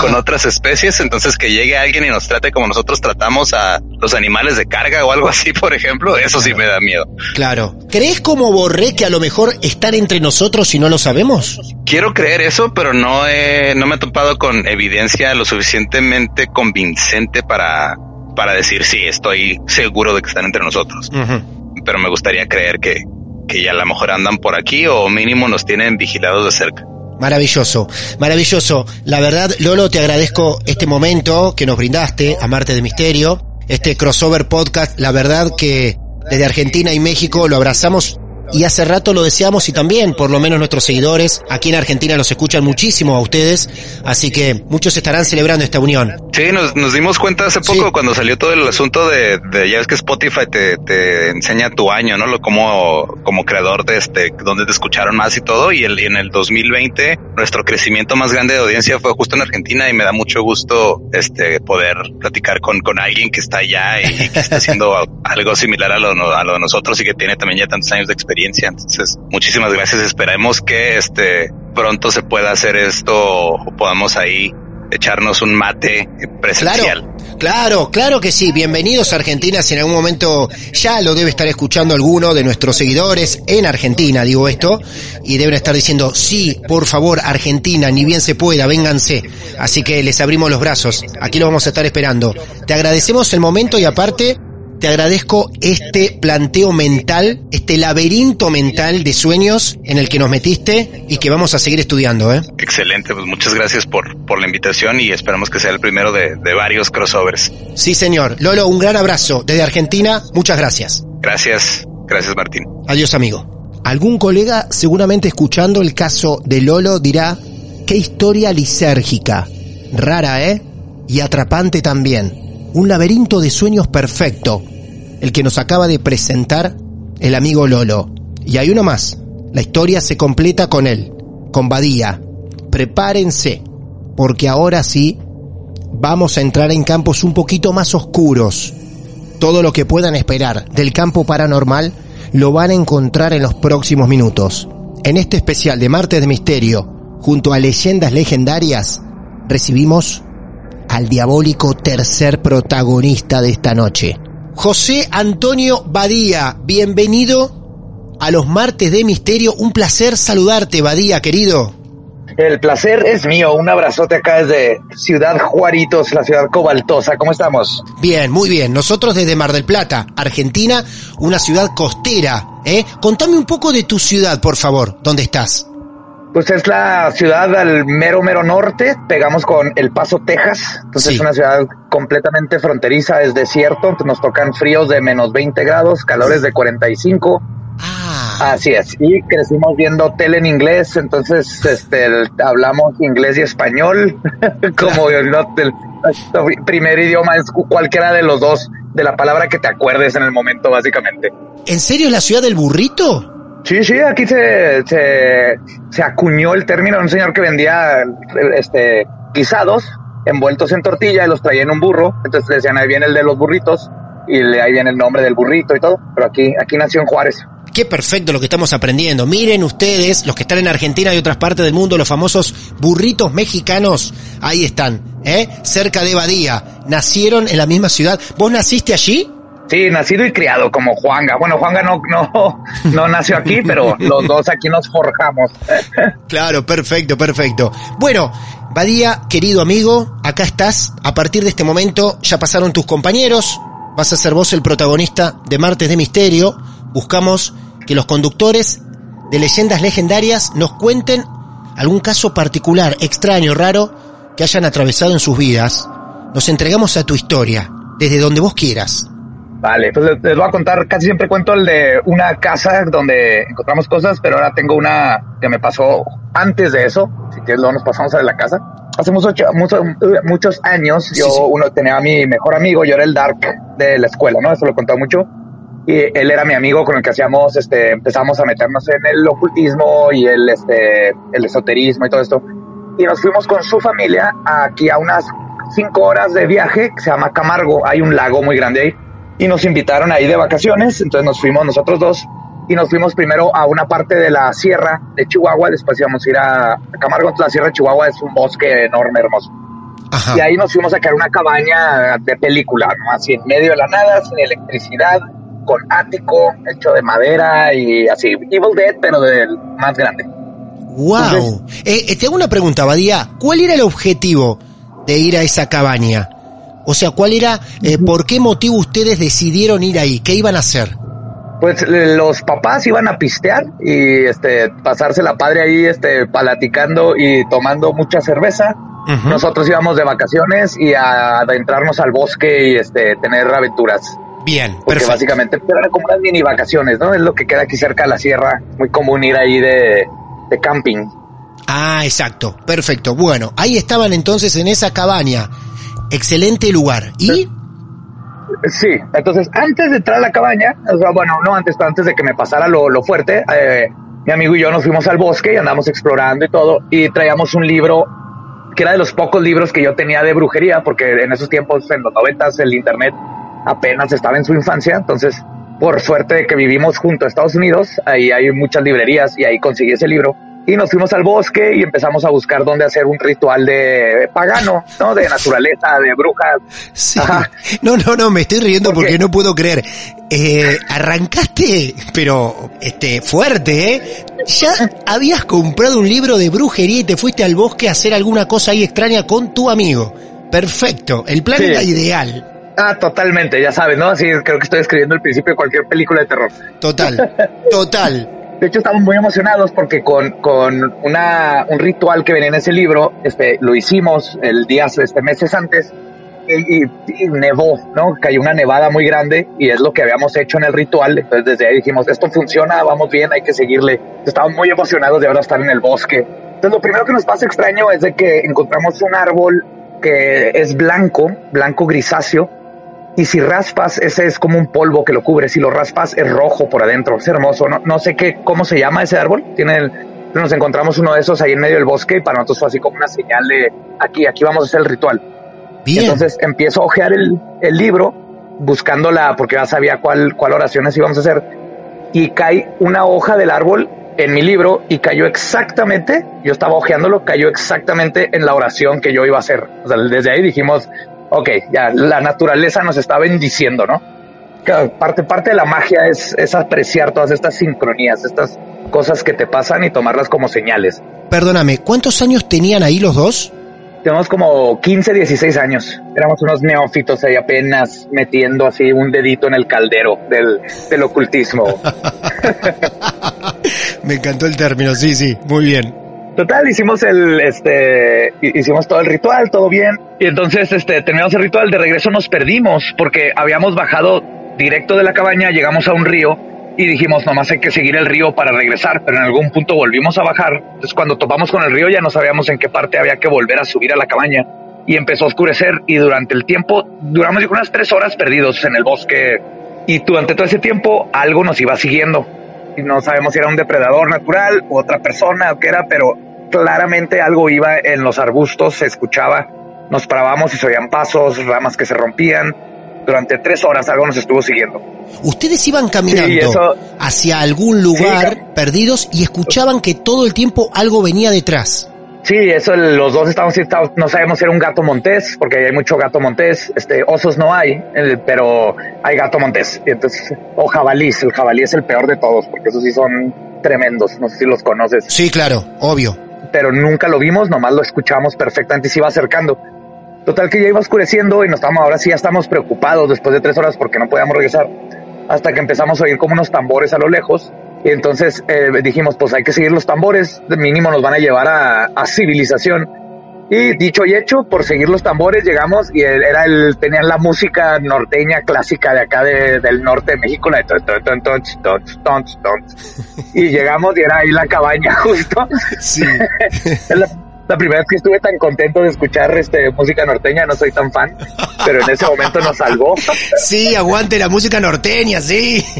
con otras especies. Entonces que llegue alguien y nos trate como nosotros tratamos a los animales de carga o algo así, por ejemplo, eso sí me da miedo. Claro. ¿Crees como Borré que a lo mejor están entre nosotros y no lo sabemos? Quiero creer eso, pero no he, no me he topado con evidencia lo suficientemente convincente para, para decir sí, estoy seguro de que están entre nosotros. Pero me gustaría creer que, que ya a lo mejor andan por aquí o mínimo nos tienen vigilados de cerca. Maravilloso, maravilloso. La verdad, Lolo, te agradezco este momento que nos brindaste a Marte de Misterio, este crossover podcast. La verdad que desde Argentina y México lo abrazamos y hace rato lo deseamos y también, por lo menos nuestros seguidores, aquí en Argentina los escuchan muchísimo a ustedes, así que muchos estarán celebrando esta unión. Sí, nos, nos dimos cuenta hace poco cuando salió todo el asunto de, de ya ves que Spotify te, te, enseña tu año, ¿no? Lo como, como creador de este, donde te escucharon más y todo, y, el, y en el 2020 nuestro crecimiento más grande de audiencia fue justo en Argentina y me da mucho gusto este poder platicar con, con alguien que está allá y que está haciendo algo similar a lo, a lo de nosotros y que tiene también ya tantos años de experiencia entonces, muchísimas gracias. Esperemos que este pronto se pueda hacer esto o podamos ahí echarnos un mate presencial. Claro, claro, claro que sí. Bienvenidos a Argentina. Si en algún momento ya lo debe estar escuchando alguno de nuestros seguidores en Argentina, digo esto, y deben estar diciendo, sí, por favor, Argentina, ni bien se pueda, vénganse. Así que les abrimos los brazos. Aquí lo vamos a estar esperando. Te agradecemos el momento y aparte, te agradezco este planteo mental, este laberinto mental de sueños en el que nos metiste y que vamos a seguir estudiando. ¿eh? Excelente, pues muchas gracias por, por la invitación y esperamos que sea el primero de, de varios crossovers. Sí, señor. Lolo, un gran abrazo desde Argentina. Muchas gracias. Gracias, gracias Martín. Adiós, amigo. Algún colega seguramente escuchando el caso de Lolo dirá, qué historia lisérgica. Rara, ¿eh? Y atrapante también. Un laberinto de sueños perfecto el que nos acaba de presentar el amigo Lolo. Y hay uno más. La historia se completa con él, con Badía. Prepárense, porque ahora sí vamos a entrar en campos un poquito más oscuros. Todo lo que puedan esperar del campo paranormal lo van a encontrar en los próximos minutos. En este especial de Martes de Misterio, junto a leyendas legendarias, recibimos al diabólico tercer protagonista de esta noche. José Antonio Badía, bienvenido a los martes de misterio. Un placer saludarte, Badía, querido. El placer es mío. Un abrazote acá desde Ciudad Juaritos, la ciudad cobaltosa. ¿Cómo estamos? Bien, muy bien. Nosotros desde Mar del Plata, Argentina, una ciudad costera. ¿eh? Contame un poco de tu ciudad, por favor. ¿Dónde estás? Pues es la ciudad al mero, mero norte, pegamos con El Paso, Texas, entonces es una ciudad completamente fronteriza, es desierto, nos tocan fríos de menos 20 grados, calores de 45. Ah. Así es, y crecimos viendo tele en inglés, entonces este, hablamos inglés y español, como el, el primer idioma es cualquiera de los dos, de la palabra que te acuerdes en el momento, básicamente. ¿En serio la ciudad del burrito? Sí, sí, aquí se, se, se acuñó el término de un señor que vendía este guisados envueltos en tortilla y los traía en un burro. Entonces decían, ahí viene el de los burritos y ahí viene el nombre del burrito y todo. Pero aquí, aquí nació en Juárez. Qué perfecto lo que estamos aprendiendo. Miren ustedes, los que están en Argentina y otras partes del mundo, los famosos burritos mexicanos, ahí están, ¿eh? Cerca de Badía. Nacieron en la misma ciudad. ¿Vos naciste allí? Sí, nacido y criado como Juanga. Bueno, Juanga no, no, no nació aquí, pero los dos aquí nos forjamos. claro, perfecto, perfecto. Bueno, Badía, querido amigo, acá estás. A partir de este momento ya pasaron tus compañeros. Vas a ser vos el protagonista de Martes de Misterio. Buscamos que los conductores de leyendas legendarias nos cuenten algún caso particular, extraño, raro, que hayan atravesado en sus vidas. Nos entregamos a tu historia, desde donde vos quieras. Vale, pues les, les voy a contar, casi siempre cuento el de una casa donde encontramos cosas, pero ahora tengo una que me pasó antes de eso, si quieres luego nos pasamos a la casa. Hace muchos, muchos, muchos años yo uno tenía a mi mejor amigo, yo era el dark de la escuela, ¿no? Eso lo he contado mucho. Y él era mi amigo con el que hacíamos, este, empezamos a meternos en el ocultismo y el, este, el esoterismo y todo esto. Y nos fuimos con su familia aquí a unas cinco horas de viaje, que se llama Camargo, hay un lago muy grande ahí y nos invitaron ahí de vacaciones, entonces nos fuimos nosotros dos y nos fuimos primero a una parte de la sierra de Chihuahua, después íbamos a ir a, Camargo, la sierra de Chihuahua es un bosque enorme, hermoso. Y ahí nos fuimos a caer una cabaña de película, ¿no? así en medio de la nada, sin electricidad, con ático hecho de madera y así, Evil Dead, pero del más grande. ¡Wow! eh, eh te hago una pregunta, Badía. ¿Cuál era el objetivo de ir a esa cabaña? O sea, ¿cuál era, eh, por qué motivo ustedes decidieron ir ahí? ¿Qué iban a hacer? Pues los papás iban a pistear y este pasarse la padre ahí este palaticando y tomando mucha cerveza. Nosotros íbamos de vacaciones y a adentrarnos al bosque y este tener aventuras. Bien, Porque perfecto. básicamente eran como unas mini vacaciones, ¿no? Es lo que queda aquí cerca de la sierra. Muy común ir ahí de, de camping. Ah, exacto, perfecto. Bueno, ahí estaban entonces en esa cabaña. Excelente lugar. ¿Y? Sí, entonces antes de entrar a la cabaña, o sea, bueno, no antes, antes de que me pasara lo, lo fuerte, eh, mi amigo y yo nos fuimos al bosque y andamos explorando y todo, y traíamos un libro que era de los pocos libros que yo tenía de brujería, porque en esos tiempos, en los noventas, el internet apenas estaba en su infancia, entonces, por suerte que vivimos junto a Estados Unidos, ahí hay muchas librerías y ahí conseguí ese libro y nos fuimos al bosque y empezamos a buscar dónde hacer un ritual de pagano, ¿no? De naturaleza, de brujas. Sí. No, no, no, me estoy riendo ¿Por porque no puedo creer. Eh, arrancaste, pero este fuerte, ¿eh? Ya habías comprado un libro de brujería y te fuiste al bosque a hacer alguna cosa ahí extraña con tu amigo. Perfecto, el plan Sí. era ideal. Ah, totalmente, ya sabes, ¿no? Así creo que estoy escribiendo el principio de cualquier película de terror. Total, total. De hecho, estamos muy emocionados porque con, con una, un ritual que venía en ese libro, este, lo hicimos el día, este, meses antes, y, y- y nevó, ¿no? Cayó una nevada muy grande y es lo que habíamos hecho en el ritual. Entonces, desde ahí dijimos, esto funciona, vamos bien, hay que seguirle. Estamos muy emocionados de ahora estar en el bosque. Entonces, lo primero que nos pasa extraño es de que encontramos un árbol que es blanco, blanco grisáceo, y si raspas, ese es como un polvo que lo cubre. Si lo raspas, es rojo por adentro. Es hermoso. No, no sé qué, cómo se llama ese árbol. Tiene el- nos encontramos uno de esos ahí en medio del bosque y para nosotros fue así como una señal de aquí, aquí vamos a hacer el ritual. Bien. Entonces empiezo a ojear el, el libro, buscándola, porque ya sabía cuál, cuál oraciones íbamos a hacer. Y cae una hoja del árbol en mi libro y cayó exactamente, yo estaba ojeándolo, cayó exactamente en la oración que yo iba a hacer. O sea, desde ahí dijimos, ok, ya la naturaleza nos está bendiciendo, ¿no? Parte, parte de la magia es, es apreciar todas estas sincronías, estas cosas que te pasan y tomarlas como señales. Perdóname, ¿cuántos años tenían ahí los dos? Tenemos como 15, 16 años. Éramos unos neófitos ahí apenas metiendo así un dedito en el caldero del, del ocultismo. Me encantó el término, sí, sí, muy bien. Total, hicimos el, este, hi- hicimos todo el ritual, todo bien. Y entonces, este, terminamos el ritual, de regreso nos perdimos porque habíamos bajado directo de la cabaña, llegamos a un río y dijimos, nomás hay que seguir el río para regresar, pero en algún punto volvimos a bajar. Entonces, cuando topamos con el río ya no sabíamos en qué parte había que volver a subir a la cabaña y empezó a oscurecer y durante el tiempo, duramos unas tres horas perdidos en el bosque y durante todo ese tiempo algo nos iba siguiendo y no sabemos si era un depredador natural u otra persona o qué era, pero claramente algo iba en los arbustos, se escuchaba, nos parábamos y se oían pasos, ramas que se rompían. Durante tres horas algo nos estuvo siguiendo. Ustedes iban caminando Sí, eso- hacia algún lugar perdidos y escuchaban que todo el tiempo algo venía detrás. Sí, eso los dos estábamos- no sabemos si era un gato montés, porque hay mucho gato montés, este, osos no hay, pero hay gato montés, y entonces, o jabalís, el jabalí es el peor de todos, porque esos sí son tremendos, no sé si los conoces. Sí, claro, obvio. pero nunca lo vimos, nomás lo escuchamos perfectamente y se iba acercando. Total que ya iba oscureciendo y nos estábamos, ahora sí ya estamos preocupados después de tres horas porque no podíamos regresar. Hasta que empezamos a oír como unos tambores a lo lejos. Y entonces eh, dijimos, pues hay que seguir los tambores, de mínimo nos van a llevar a, a civilización. Y dicho y hecho, por seguir los tambores, llegamos y era el, tenían la música norteña clásica de acá del norte de México, la de ton, ton, ton, ton, ton, ton, Y llegamos y era ahí la cabaña justo. Sí. la primera vez que estuve tan contento de escuchar este música norteña, no soy tan fan, pero en ese momento nos salvó. Sí, aguante la música norteña, sí.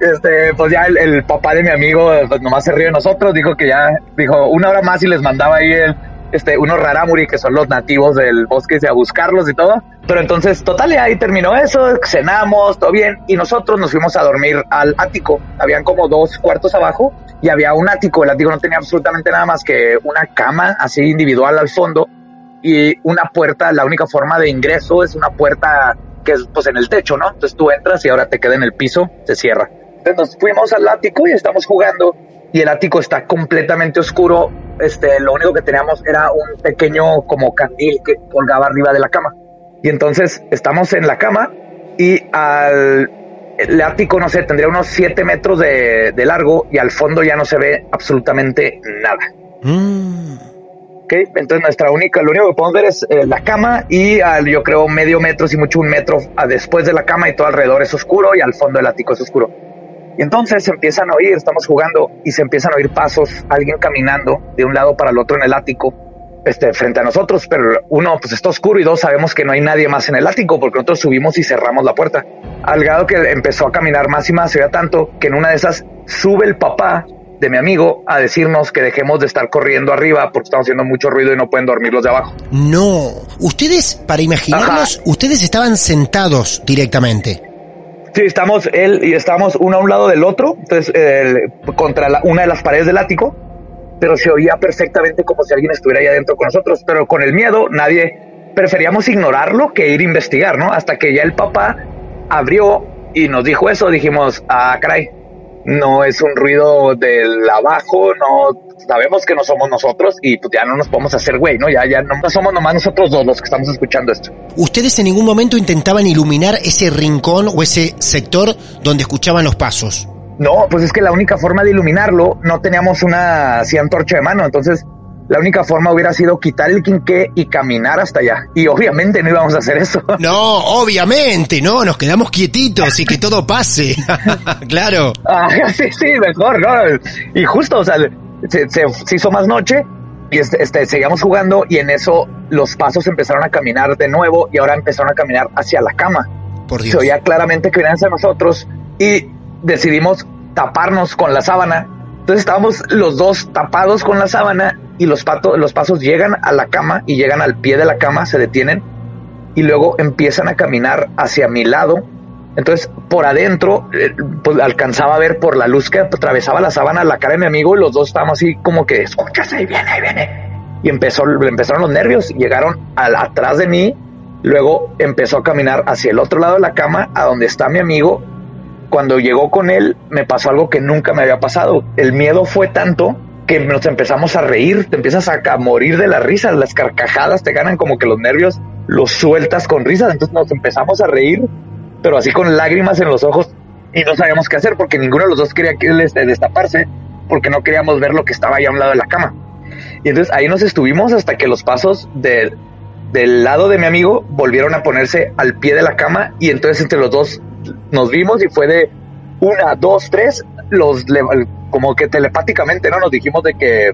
Este, pues ya el, papá de mi amigo pues nomás se ríe de nosotros, dijo que ya, dijo una hora más y les mandaba ahí el, este, unos rarámuri que son los nativos del bosque a buscarlos y todo. Pero entonces, total, ahí terminó eso, cenamos, todo bien, y nosotros nos fuimos a dormir al ático. Habían como dos cuartos abajo y había un ático. El ático no tenía absolutamente nada más que una cama así individual al fondo y una puerta. La única forma de ingreso es una puerta que es pues en el techo, ¿no? Entonces tú entras y ahora te queda en el piso, se cierra. Entonces nos fuimos al ático y estamos jugando y el ático está completamente oscuro. Este, lo único que teníamos era un pequeño como candil que colgaba arriba de la cama. Y entonces estamos en la cama y al el ático, no sé, tendría unos 7 metros de, largo y al fondo ya no se ve absolutamente nada. Mm. Ok, entonces nuestra única, lo único que podemos ver es eh, la cama y al, yo creo medio metro, si mucho un metro a después de la cama y todo alrededor es oscuro y al fondo del ático es oscuro. Y entonces se empiezan a oír, estamos jugando y se empiezan a oír pasos, alguien caminando de un lado para el otro en el ático este, frente a nosotros, pero uno, pues está oscuro y dos, sabemos que no hay nadie más en el ático porque nosotros subimos y cerramos la puerta. Al grado que empezó a caminar más y más, se veía tanto que en una de esas sube el papá de mi amigo a decirnos que dejemos de estar corriendo arriba porque estamos haciendo mucho ruido y no pueden dormir los de abajo. No, ustedes, para imaginarlos, ustedes estaban sentados directamente. Sí, estamos él y estamos uno a un lado del otro, entonces contra una de las paredes del ático pero se oía perfectamente como si alguien estuviera ahí adentro con nosotros, pero con el miedo nadie preferíamos ignorarlo que ir a investigar, ¿no? Hasta que ya el papá abrió y nos dijo eso, dijimos, ah, caray, no es un ruido del abajo, no sabemos que no somos nosotros y pues ya no nos podemos hacer güey, ¿no? Ya, ya no somos nomás nosotros dos los que estamos escuchando esto. ¿Ustedes en ningún momento intentaban iluminar ese rincón o ese sector donde escuchaban los pasos? No, pues es que la única forma de iluminarlo, no teníamos una así antorcha de mano, entonces la única forma hubiera sido quitar el quinqué y caminar hasta allá. Y obviamente no íbamos a hacer eso. No, obviamente, no, nos quedamos quietitos y que todo pase. claro. Ah, sí, sí, mejor, ¿no? Y justo, o sea, se, se, hizo más noche y este, este, seguíamos jugando y en eso los pasos empezaron a caminar de nuevo y ahora empezaron a caminar hacia la cama. Por Dios. Se oía claramente que venían hacia nosotros y decidimos taparnos con la sábana. Entonces estábamos los dos tapados con la sábana y los, patos, los pasos llegan a la cama y llegan al pie de la cama, se detienen y luego empiezan a caminar hacia mi lado. Entonces, por adentro, eh, pues alcanzaba a ver por la luz que atravesaba la sábana la cara de mi amigo y los dos estábamos así como que, escuchas, ahí viene, ahí viene. Y empezó, empezaron los nervios, llegaron al, atrás de mí, luego empezó a caminar hacia el otro lado de la cama, a donde está mi amigo, cuando llegó con él me pasó algo que nunca me había pasado. El miedo fue tanto que nos empezamos a reír, te empiezas a, morir de la risa, las carcajadas te ganan como que los nervios los sueltas con risas, entonces nos empezamos a reír, pero así con lágrimas en los ojos y no sabíamos qué hacer porque ninguno de los dos quería que él este, destaparse porque no queríamos ver lo que estaba ahí a un lado de la cama. Y entonces ahí nos estuvimos hasta que los pasos del lado de mi amigo volvieron a ponerse al pie de la cama y entonces entre los dos nos vimos y fue de una, dos, tres, los como que telepáticamente, ¿no? Nos dijimos de que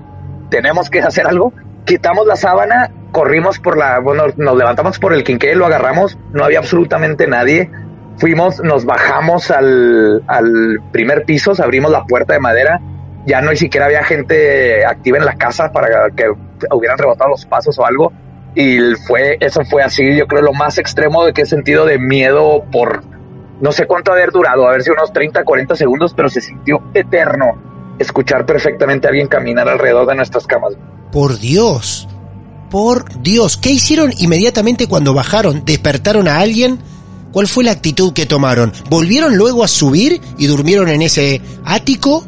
tenemos que hacer algo. Quitamos la sábana, corrimos por la, bueno, nos levantamos por el quinqué, lo agarramos, no había absolutamente nadie. Fuimos, nos bajamos al, al primer piso, abrimos la puerta de madera, ya no ni siquiera había gente activa en la casa para que hubieran rebotado los pasos o algo. Y fue, eso fue así, yo creo, lo más extremo de que he sentido de miedo por no sé cuánto haber durado, a ver si unos 30, 40 segundos, pero se sintió eterno escuchar perfectamente a alguien caminar alrededor de nuestras camas. Por Dios, por Dios, ¿qué hicieron inmediatamente cuando bajaron? ¿Despertaron a alguien? ¿Cuál fue la actitud que tomaron? ¿Volvieron luego a subir y durmieron en ese ático?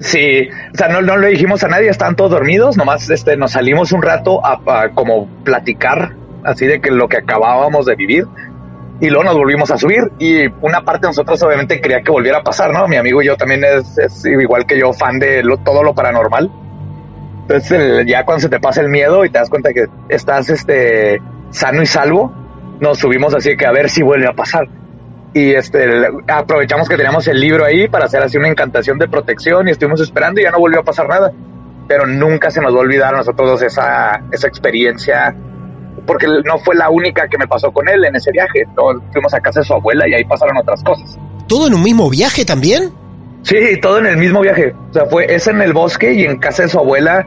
Sí, o sea, no, no le dijimos a nadie, estaban todos dormidos, nomás este, nos salimos un rato a, a como platicar, así de que lo que acabábamos de vivir, y luego nos volvimos a subir y una parte de nosotros obviamente quería que volviera a pasar, ¿no? Mi amigo y yo también es, igual que yo fan de todo lo paranormal. Entonces ya cuando se te pasa el miedo y te das cuenta que estás este sano y salvo, nos subimos así que a ver si vuelve a pasar. Y este aprovechamos que teníamos el libro ahí para hacer así una encantación de protección y estuvimos esperando y ya no volvió a pasar nada. Pero nunca se nos va a olvidar a nosotros esa, esa experiencia porque no fue la única que me pasó con él en ese viaje. fuimos a casa de su abuela y ahí pasaron otras cosas. ¿Todo en un mismo viaje también? Sí, todo en el mismo viaje. O sea, fue ese en el bosque y en casa de su abuela.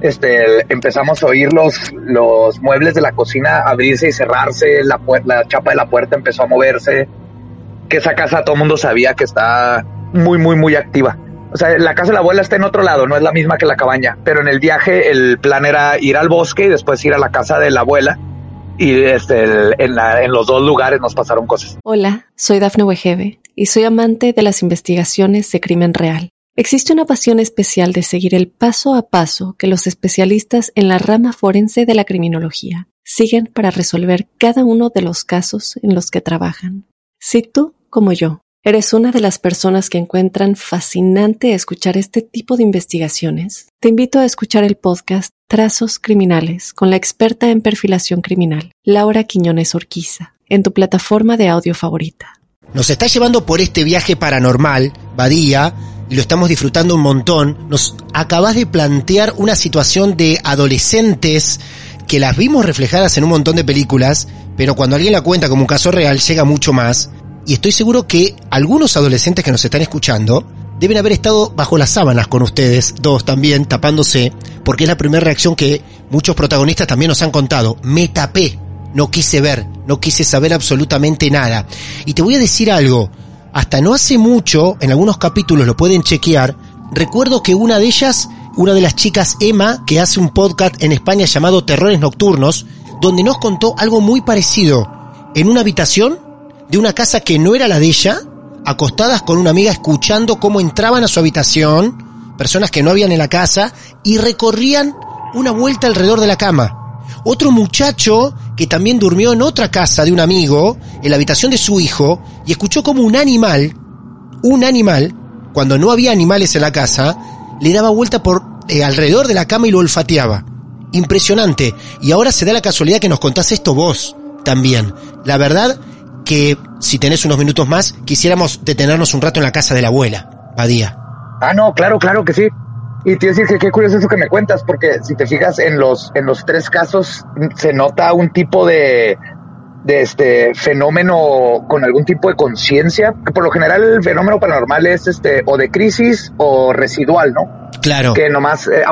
Este, empezamos a oír los, los muebles de la cocina abrirse y cerrarse, la, la chapa de la puerta empezó a moverse, que esa casa todo el mundo sabía que está muy, muy, muy activa. O sea, la casa de la abuela está en otro lado, no es la misma que la cabaña, pero en el viaje el plan era ir al bosque y después ir a la casa de la abuela y este, en, en los dos lugares nos pasaron cosas. Hola, soy Dafne Wegebe y soy amante de las investigaciones de crimen real. Existe una pasión especial de seguir el paso a paso que los especialistas en la rama forense de la criminología siguen para resolver cada uno de los casos en los que trabajan. Si tú, como yo, ¿Eres una de las personas que encuentran fascinante escuchar este tipo de investigaciones? Te invito a escuchar el podcast Trazos Criminales con la experta en perfilación criminal, Laura Quiñones Orquiza, en tu plataforma de audio favorita. Nos está llevando por este viaje paranormal, Badía, y lo estamos disfrutando un montón. Nos acabas de plantear una situación de adolescentes que las vimos reflejadas en un montón de películas, pero cuando alguien la cuenta como un caso real llega mucho más y estoy seguro que algunos adolescentes que nos están escuchando deben haber estado bajo las sábanas con ustedes, dos también, tapándose, porque es la primera reacción que muchos protagonistas también nos han contado. Me tapé, no quise ver, no quise saber absolutamente nada. Y te voy a decir algo, hasta no hace mucho, en algunos capítulos lo pueden chequear, recuerdo que una de ellas, una de las chicas Emma, que hace un podcast en España llamado Terrores Nocturnos, donde nos contó algo muy parecido. En una habitación de una casa que no era la de ella, acostadas con una amiga escuchando cómo entraban a su habitación, personas que no habían en la casa, y recorrían una vuelta alrededor de la cama. Otro muchacho que también durmió en otra casa de un amigo, en la habitación de su hijo, y escuchó como un animal, un animal, cuando no había animales en la casa, le daba vuelta por eh, alrededor de la cama y lo olfateaba. Impresionante. Y ahora se da la casualidad que nos contás esto vos también. La verdad que si tenés unos minutos más, quisiéramos detenernos un rato en la casa de la abuela, Badía. Ah, no, claro, claro que sí. Y te decir que qué curioso eso que me cuentas, porque si te fijas en los, en los tres casos, se nota un tipo de, de este fenómeno con algún tipo de conciencia. Por lo general el fenómeno paranormal es este o de crisis o residual, ¿no? Claro. Que nomás eh,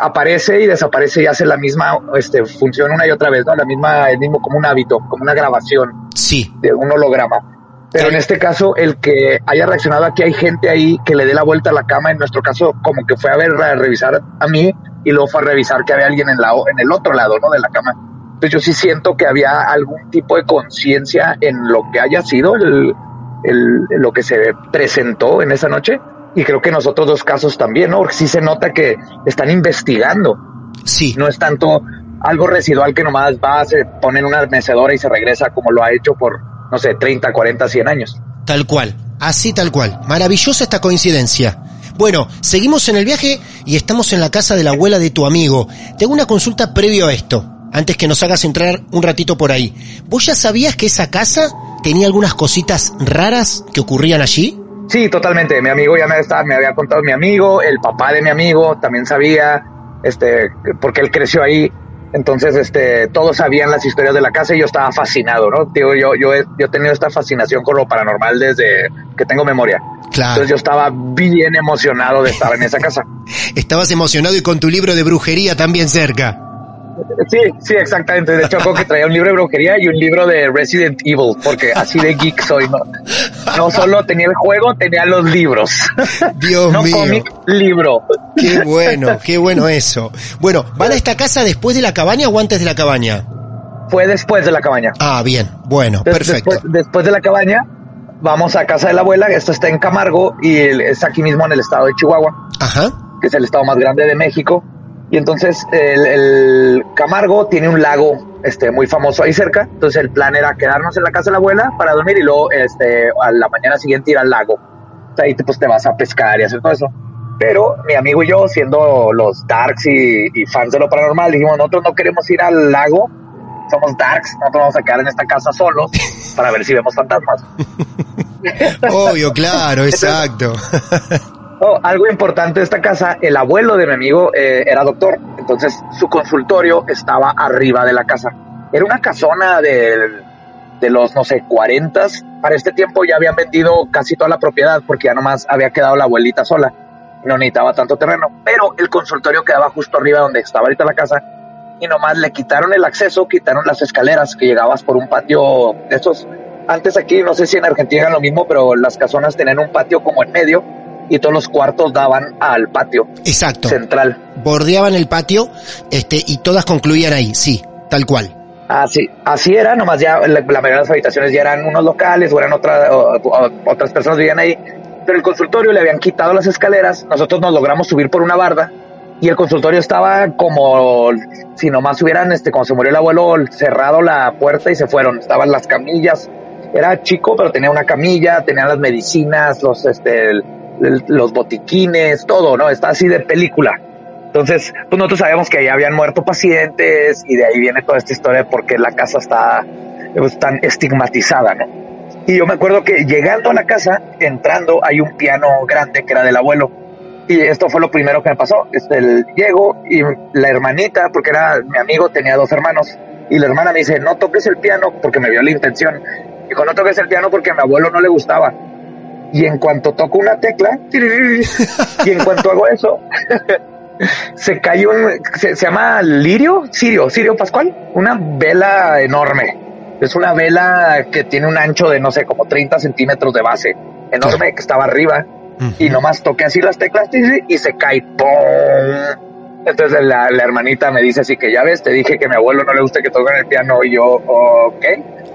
aparece y desaparece y hace la misma este, función una y otra vez, ¿no? La misma, el mismo como un hábito, como una grabación. Sí. De un holograma. Pero en este caso, el que haya reaccionado aquí, hay gente ahí que le dé la vuelta a la cama. En nuestro caso, como que fue a ver, a revisar a mí y luego fue a revisar que había alguien en, la, en el otro lado, ¿no? De la cama. Entonces yo sí siento que había algún tipo de conciencia en lo que haya sido el, el, lo que se presentó en esa noche. Y creo que en nosotros dos casos también, ¿no? Porque sí se nota que están investigando. Sí. No es tanto algo residual que nomás va, se pone en una mecedora y se regresa como lo ha hecho por, no sé, 30, 40, 100 años. Tal cual. Así tal cual. Maravillosa esta coincidencia. Bueno, seguimos en el viaje y estamos en la casa de la abuela de tu amigo. Tengo una consulta previo a esto antes que nos hagas entrar un ratito por ahí. ¿Vos ya sabías que esa casa tenía algunas cositas raras que ocurrían allí? Sí, totalmente. Mi amigo ya me, estaba, me había contado mi amigo, el papá de mi amigo también sabía, este, porque él creció ahí. Entonces, este, todos sabían las historias de la casa y yo estaba fascinado, ¿no? Digo, yo, yo, he, yo he tenido esta fascinación con lo paranormal desde que tengo memoria. Claro. Entonces yo estaba bien emocionado de estar en esa casa. Estabas emocionado y con tu libro de brujería también cerca. Sí, sí, exactamente. De hecho, que traía un libro de brujería y un libro de Resident Evil, porque así de geek soy, ¿no? No solo tenía el juego, tenía los libros. Dios no mío. cómic, libro. Qué bueno, qué bueno eso. Bueno, ¿van a esta casa después de la cabaña o antes de la cabaña? Fue después de la cabaña. Ah, bien, bueno, perfecto. Después, después de la cabaña, vamos a casa de la abuela, esto está en Camargo y es aquí mismo en el estado de Chihuahua. Ajá. Que es el estado más grande de México. Y entonces el, el, Camargo tiene un lago este, muy famoso ahí cerca. Entonces el plan era quedarnos en la casa de la abuela para dormir y luego este, a la mañana siguiente ir al lago. O sea, ahí te, pues, te vas a pescar y hacer todo eso. Pero mi amigo y yo, siendo los darks y, y fans de lo paranormal, dijimos, nosotros no queremos ir al lago, somos darks, nosotros vamos a quedar en esta casa solos para ver si vemos fantasmas. Obvio, claro, exacto. Oh, algo importante de esta casa, el abuelo de mi amigo eh, era doctor, entonces su consultorio estaba arriba de la casa. Era una casona de, de los, no sé, 40. Para este tiempo ya habían vendido casi toda la propiedad porque ya nomás había quedado la abuelita sola. No necesitaba tanto terreno, pero el consultorio quedaba justo arriba donde estaba ahorita la casa y nomás le quitaron el acceso, quitaron las escaleras que llegabas por un patio de esos. Antes aquí, no sé si en Argentina era lo mismo, pero las casonas tenían un patio como en medio y todos los cuartos daban al patio. Exacto. Central. Bordeaban el patio, este, y todas concluían ahí, sí, tal cual. Así, así era, nomás ya la, la mayoría de las habitaciones ya eran unos locales o eran otra, o, o, otras personas vivían ahí. Pero el consultorio le habían quitado las escaleras, nosotros nos logramos subir por una barda y el consultorio estaba como si nomás hubieran, este, cuando se murió el abuelo, cerrado la puerta y se fueron. Estaban las camillas. Era chico, pero tenía una camilla, tenía las medicinas, los, este, el, los botiquines, todo, ¿no? Está así de película. Entonces, pues nosotros sabíamos que ahí habían muerto pacientes y de ahí viene toda esta historia de por qué la casa está pues, tan estigmatizada, ¿no? Y yo me acuerdo que llegando a la casa, entrando, hay un piano grande que era del abuelo. Y esto fue lo primero que me pasó. Este, el, llego y la hermanita, porque era mi amigo, tenía dos hermanos, y la hermana me dice, no toques el piano, porque me vio la intención. Dijo, no toques el piano porque a mi abuelo no le gustaba y en cuanto toco una tecla, y en cuanto hago eso, se cayó un, se, se, llama lirio, sirio, sirio pascual, una vela enorme. Es una vela que tiene un ancho de, no sé, como 30 centímetros de base, enorme, que estaba arriba, uh -huh. y nomás toqué así las teclas y se cae, ¡pum! Entonces la, la, hermanita me dice así que ya ves, te dije que a mi abuelo no le gusta que toquen el piano y yo, ok.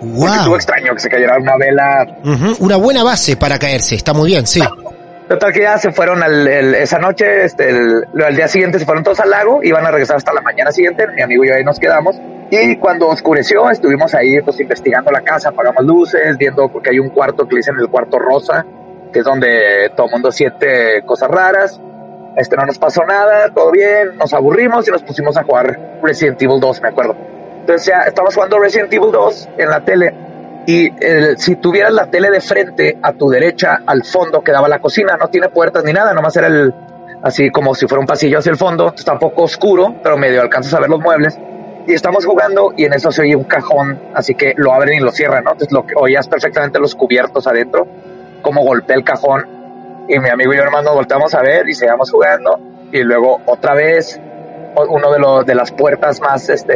Wow. Porque estuvo extraño que se cayera una vela. Uh -huh. Una buena base para caerse, está muy bien, sí. Total que ya se fueron al, el, esa noche, este, el, al día siguiente se fueron todos al lago, iban a regresar hasta la mañana siguiente, mi amigo y yo ahí nos quedamos. Y cuando oscureció, estuvimos ahí pues investigando la casa, apagamos luces, viendo, porque hay un cuarto que le dicen el cuarto rosa, que es donde todo el mundo siente cosas raras. Este no nos pasó nada, todo bien, nos aburrimos y nos pusimos a jugar Resident Evil 2, me acuerdo. Entonces ya estábamos jugando Resident Evil 2 en la tele y si tuvieras la tele de frente a tu derecha, al fondo quedaba la cocina, no tiene puertas ni nada, nomás era el así como si fuera un pasillo hacia el fondo, está un poco oscuro, pero medio alcanzas a ver los muebles. Y estamos jugando y en eso se oye un cajón, así que lo abren y lo cierran, ¿no? Entonces lo que oías perfectamente los cubiertos adentro, como golpea el cajón. Y mi amigo y yo hermano volteamos a ver y seguimos jugando. Y luego otra vez uno de, los, de las puertas más este,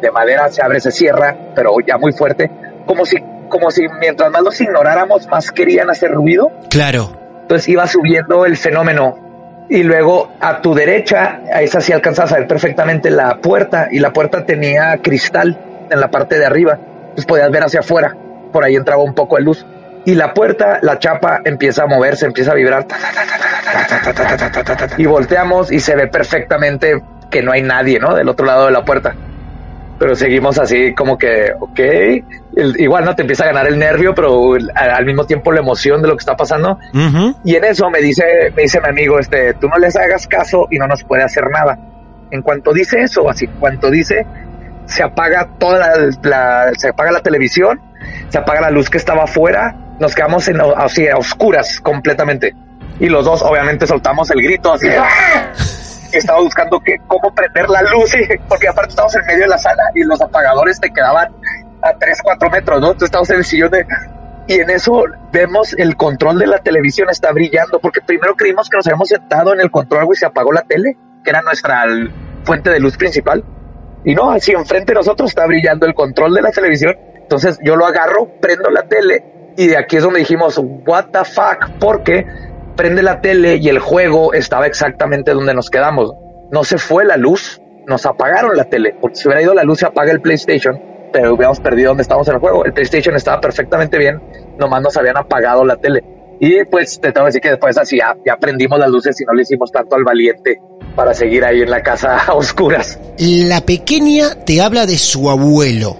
de madera se abre, se cierra, pero ya muy fuerte, como si, como si mientras más los ignoráramos, más querían hacer ruido. Claro. Entonces iba subiendo el fenómeno. Y luego a tu derecha, a esa sí alcanzabas a ver perfectamente la puerta, y la puerta tenía cristal en la parte de arriba. Entonces podías ver hacia afuera. Por ahí entraba un poco de luz. Y la puerta, la chapa empieza a moverse, empieza a vibrar. Y volteamos y se ve perfectamente que no hay nadie, ¿no? Del otro lado de la puerta. Pero seguimos así como que, ok, el, igual no te empieza a ganar el nervio, pero al, al, mismo tiempo la emoción de lo que está pasando. Uh -huh. Y en eso me dice, me dice mi amigo, este, tú no les hagas caso y no nos puede hacer nada. En cuanto dice eso, así, cuanto dice, se apaga toda la, la, se apaga la televisión, se apaga la luz que estaba afuera, nos quedamos en, así, a oscuras completamente. Y los dos obviamente soltamos el grito así. ¡Ah! estaba buscando que, cómo prender la luz, porque aparte estamos en medio de la sala y los apagadores te quedaban a 3, 4 metros, ¿no? Entonces estamos en el sillón de... Y en eso vemos el control de la televisión está brillando, porque primero creímos que nos habíamos sentado en el control y se apagó la tele, que era nuestra fuente de luz principal. Y no, así enfrente de nosotros está brillando el control de la televisión. Entonces yo lo agarro, prendo la tele y de aquí es donde dijimos, what the fuck, porque prende la tele y el juego estaba exactamente donde nos quedamos. No se fue la luz, nos apagaron la tele, porque si hubiera ido la luz se apaga el PlayStation, pero hubiéramos perdido donde estábamos en el juego. El PlayStation estaba perfectamente bien, nomás nos habían apagado la tele. Y pues te tengo que decir que después así ya, ya prendimos las luces y no le hicimos tanto al valiente para seguir ahí en la casa a oscuras. La pequeña te habla de su abuelo.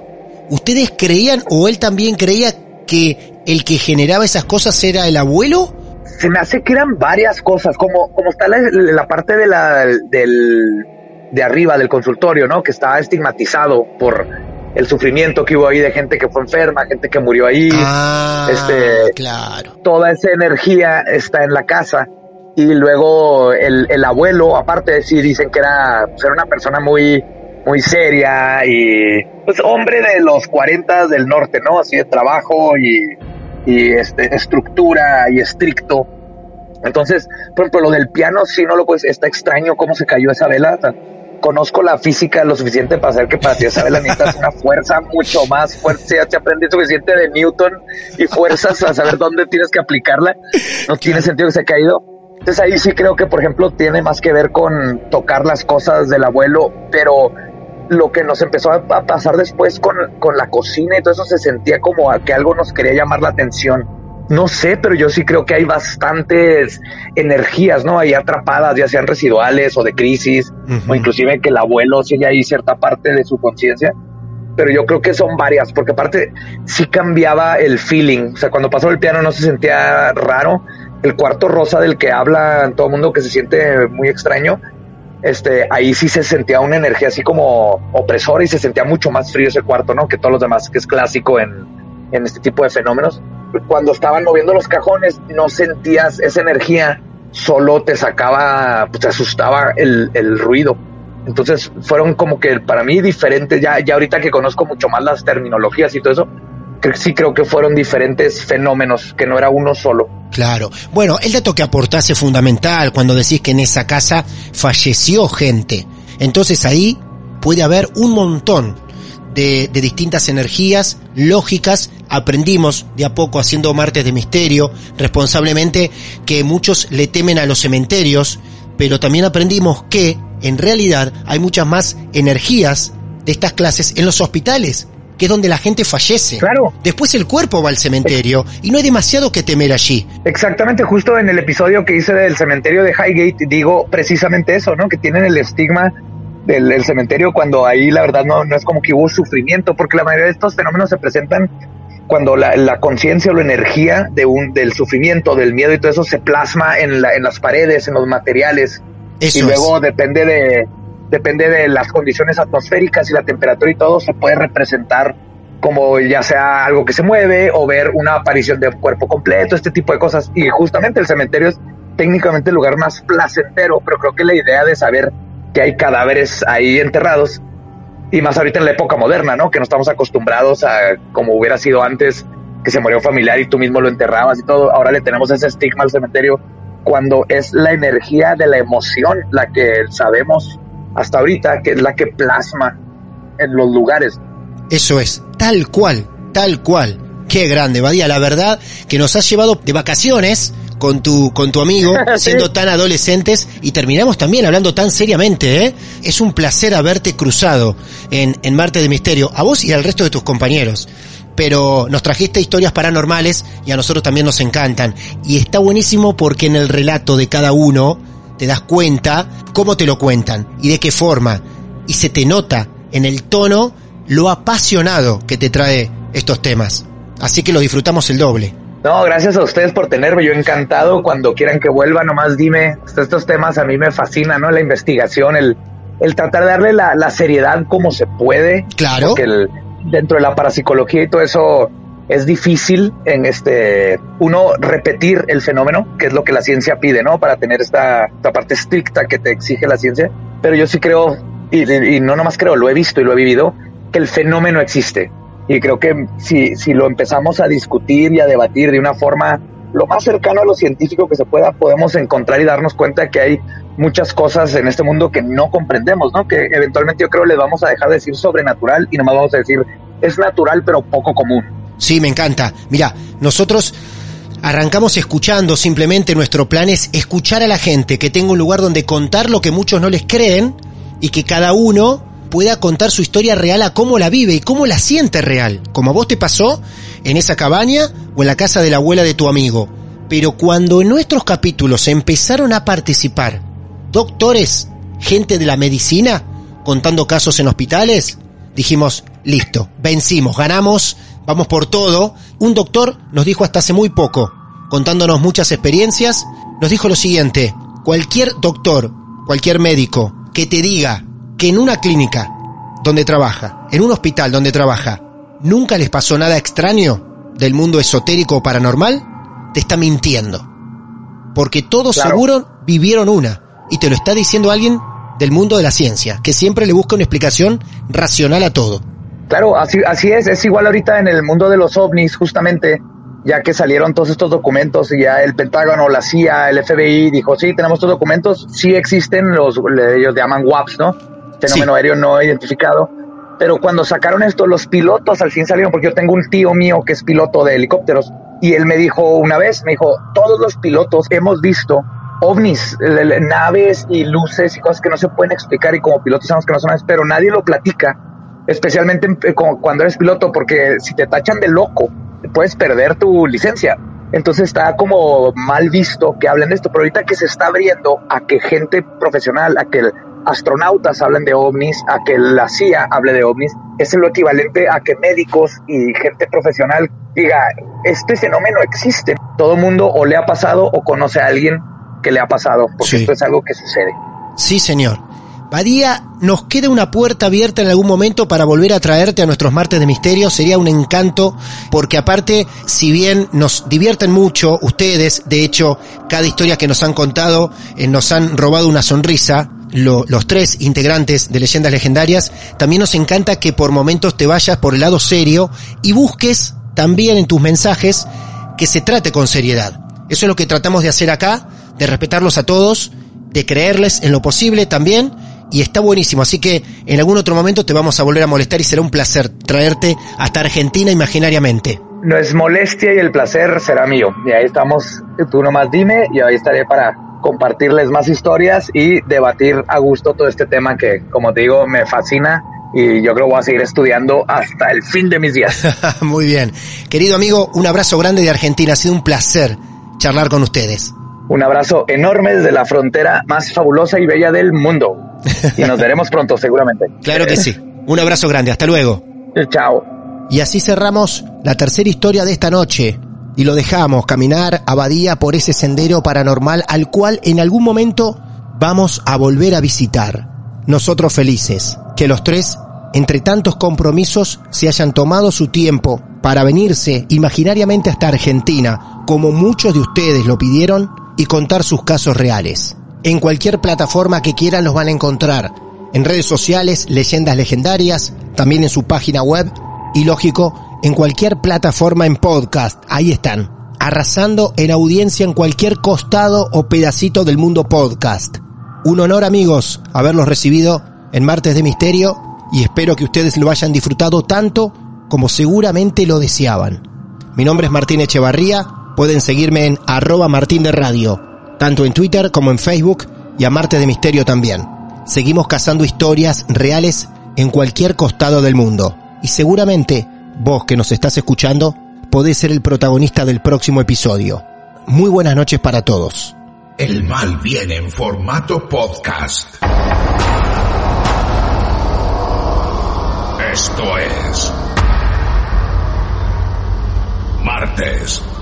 ¿Ustedes creían o él también creía que el que generaba esas cosas era el abuelo? se me hace que eran varias cosas, como, como está la, la parte de la, del, de arriba del consultorio, ¿no? Que está estigmatizado por el sufrimiento que hubo ahí de gente que fue enferma, gente que murió ahí. Ah, este, claro. Toda esa energía está en la casa. Y luego el, el abuelo, aparte de sí, dicen que era, pues, era una persona muy, muy seria y pues hombre de los 40 del norte, ¿no? Así de trabajo y, y este, estructura y estricto. Entonces, por ejemplo, lo del piano, sí no lo puedes, está extraño cómo se cayó esa vela. Conozco la física lo suficiente para saber que para ti esa vela necesitas una fuerza mucho más fuerte. Ya te aprendí suficiente de Newton y fuerzas a saber dónde tienes que aplicarla. No tiene sentido que se haya caído. Entonces ahí sí creo que, por ejemplo, tiene más que ver con tocar las cosas del abuelo, pero lo que nos empezó a pasar después con, con la cocina y todo eso se sentía como a que algo nos quería llamar la atención. No sé, pero yo sí creo que hay bastantes energías, ¿no? Ahí atrapadas, ya sean residuales o de crisis, o inclusive que el abuelo sigue ahí cierta parte de su conciencia. Pero yo creo que son varias, porque aparte sí cambiaba el feeling. O sea, cuando pasó el piano no se sentía raro. El cuarto rosa del que habla todo el mundo que se siente muy extraño, este, ahí sí se sentía una energía así como opresora y se sentía mucho más frío ese cuarto, ¿no? Que todos los demás, que es clásico en, en este tipo de fenómenos. Cuando estaban moviendo los cajones, no sentías esa energía, solo te sacaba, pues te asustaba el, el ruido. Entonces fueron como que para mí diferentes, ya, ya ahorita que conozco mucho más las terminologías y todo eso, sí creo que fueron diferentes fenómenos, que no era uno solo. Claro. Bueno, el dato que aportás es fundamental cuando decís que en esa casa falleció gente. Entonces ahí puede haber un montón de, de distintas energías lógicas. Aprendimos de a poco haciendo martes de misterio, responsablemente, que muchos le temen a los cementerios, pero también aprendimos que en realidad hay muchas más energías de estas clases en los hospitales que es donde la gente fallece. Claro. Después el cuerpo va al cementerio y no hay demasiado que temer allí. Exactamente, justo en el episodio que hice del cementerio de Highgate digo precisamente eso, ¿no? Que tienen el estigma del, cementerio cuando ahí la verdad no, no es como que hubo sufrimiento, porque la mayoría de estos fenómenos se presentan cuando la, la conciencia o la energía de un, del sufrimiento, del miedo y todo eso se plasma en, la, en las paredes, en los materiales. Eso y luego es. depende de depende de las condiciones atmosféricas y la temperatura y todo, se puede representar como ya sea algo que se mueve o ver una aparición de cuerpo completo, este tipo de cosas. Y justamente el cementerio es técnicamente el lugar más placentero, pero creo que la idea de saber que hay cadáveres ahí enterrados, y más ahorita en la época moderna, ¿no? Que no estamos acostumbrados a como hubiera sido antes, que se murió un familiar y tú mismo lo enterrabas y todo, ahora le tenemos ese estigma al cementerio cuando es la energía de la emoción la que sabemos hasta ahorita, que es la que plasma en los lugares. Eso es, tal cual, tal cual. Qué grande, Badía, la verdad que nos has llevado de vacaciones con tu, con tu amigo, siendo tan adolescentes, y terminamos también hablando tan seriamente, ¿eh? Es un placer haberte cruzado en, en Marte de Misterio, a vos y al resto de tus compañeros. Pero nos trajiste historias paranormales y a nosotros también nos encantan. Y está buenísimo porque en el relato de cada uno te das cuenta cómo te lo cuentan y de qué forma. Y se te nota en el tono lo apasionado que te trae estos temas. Así que lo disfrutamos el doble. No, gracias a ustedes por tenerme. Yo encantado. Cuando quieran que vuelva, nomás dime. Estos temas a mí me fascinan, ¿no? La investigación, el, el tratar de darle la, la seriedad como se puede. Claro. Porque el, dentro de la parapsicología y todo eso es difícil en este uno repetir el fenómeno, que es lo que la ciencia pide, ¿no? Para tener esta, esta parte estricta que te exige la ciencia. Pero yo sí creo, y, y no nomás creo, lo he visto y lo he vivido, que el fenómeno existe. Y creo que si, si lo empezamos a discutir y a debatir de una forma lo más cercano a lo científico que se pueda, podemos encontrar y darnos cuenta que hay muchas cosas en este mundo que no comprendemos, ¿no? Que eventualmente yo creo le vamos a dejar de decir sobrenatural y nomás vamos a decir es natural pero poco común. Sí, me encanta. Mira, nosotros arrancamos escuchando, simplemente nuestro plan es escuchar a la gente, que tenga un lugar donde contar lo que muchos no les creen y que cada uno pueda contar su historia real a cómo la vive y cómo la siente real, como a vos te pasó en esa cabaña o en la casa de la abuela de tu amigo. Pero cuando en nuestros capítulos empezaron a participar doctores, gente de la medicina, contando casos en hospitales, dijimos, listo, vencimos, ganamos, vamos por todo. Un doctor nos dijo hasta hace muy poco, contándonos muchas experiencias, nos dijo lo siguiente, cualquier doctor, cualquier médico que te diga que en una clínica donde trabaja, en un hospital donde trabaja, nunca les pasó nada extraño del mundo esotérico o paranormal, te está mintiendo. Porque todos seguro vivieron una. Y te lo está diciendo alguien del mundo de la ciencia, que siempre le busca una explicación racional a todo. Claro, así, así es. Es igual ahorita en el mundo de los ovnis, justamente, ya que salieron todos estos documentos y ya el Pentágono, la CIA, el FBI dijo, sí, tenemos estos documentos, sí existen, los, ellos llaman WAPs, ¿no? Fenómeno aéreo no identificado. Pero cuando sacaron esto, los pilotos al fin salieron, porque yo tengo un tío mío que es piloto de helicópteros, y él me dijo una vez, me dijo, todos los pilotos hemos visto ovnis, naves y luces y cosas que no se pueden explicar y como pilotos sabemos que no son naves, pero nadie lo platica, especialmente eh, cuando eres piloto, porque si te tachan de loco, puedes perder tu licencia. Entonces está como mal visto que hablen de esto, pero ahorita que se está abriendo a que gente profesional, a que astronautas hablen de ovnis, a que la CIA hable de ovnis, es lo equivalente a que médicos y gente profesional diga, este fenómeno existe. Todo el mundo o le ha pasado o conoce a alguien que le ha pasado, porque esto es algo que sucede. Sí, señor. Badía, nos queda una puerta abierta en algún momento para volver a traerte a nuestros martes de misterio. Sería un encanto, porque aparte, si bien nos divierten mucho ustedes, de hecho, cada historia que nos han contado eh, nos han robado una sonrisa, los tres integrantes de Leyendas Legendarias, también nos encanta que por momentos te vayas por el lado serio y busques también en tus mensajes que se trate con seriedad. Eso es lo que tratamos de hacer acá, de respetarlos a todos, de creerles en lo posible también, y está buenísimo. Así que en algún otro momento te vamos a volver a molestar y será un placer traerte hasta Argentina imaginariamente. No es molestia y el placer será mío. Y ahí estamos, tú nomás dime y ahí estaré para compartirles más historias y debatir a gusto todo este tema que, como te digo, me fascina y yo creo que voy a seguir estudiando hasta el fin de mis días. Muy bien. Querido amigo, un abrazo grande de Argentina. Ha sido un placer charlar con ustedes. Un abrazo enorme desde la frontera más fabulosa y bella del mundo. Y nos veremos pronto, seguramente. Claro que sí. Un abrazo grande. Hasta luego. Chao. Y así cerramos la tercera historia de esta noche y lo dejamos caminar a por ese sendero paranormal al cual en algún momento vamos a volver a visitar. Nosotros felices que los tres, entre tantos compromisos, se hayan tomado su tiempo para venirse imaginariamente hasta Argentina, como muchos de ustedes lo pidieron, y contar sus casos reales. En cualquier plataforma que quieran los van a encontrar. En redes sociales, leyendas legendarias, también en su página web y lógico, en cualquier plataforma en podcast. Ahí están, arrasando en audiencia en cualquier costado o pedacito del mundo podcast. Un honor amigos haberlos recibido en Martes de Misterio y espero que ustedes lo hayan disfrutado tanto como seguramente lo deseaban. Mi nombre es Martín Echevarría, pueden seguirme en arroba Martín de Radio, tanto en Twitter como en Facebook y a Martes de Misterio también. Seguimos cazando historias reales en cualquier costado del mundo y seguramente vos que nos estás escuchando, podés ser el protagonista del próximo episodio. Muy buenas noches para todos. El mal viene en formato podcast. Esto es Martes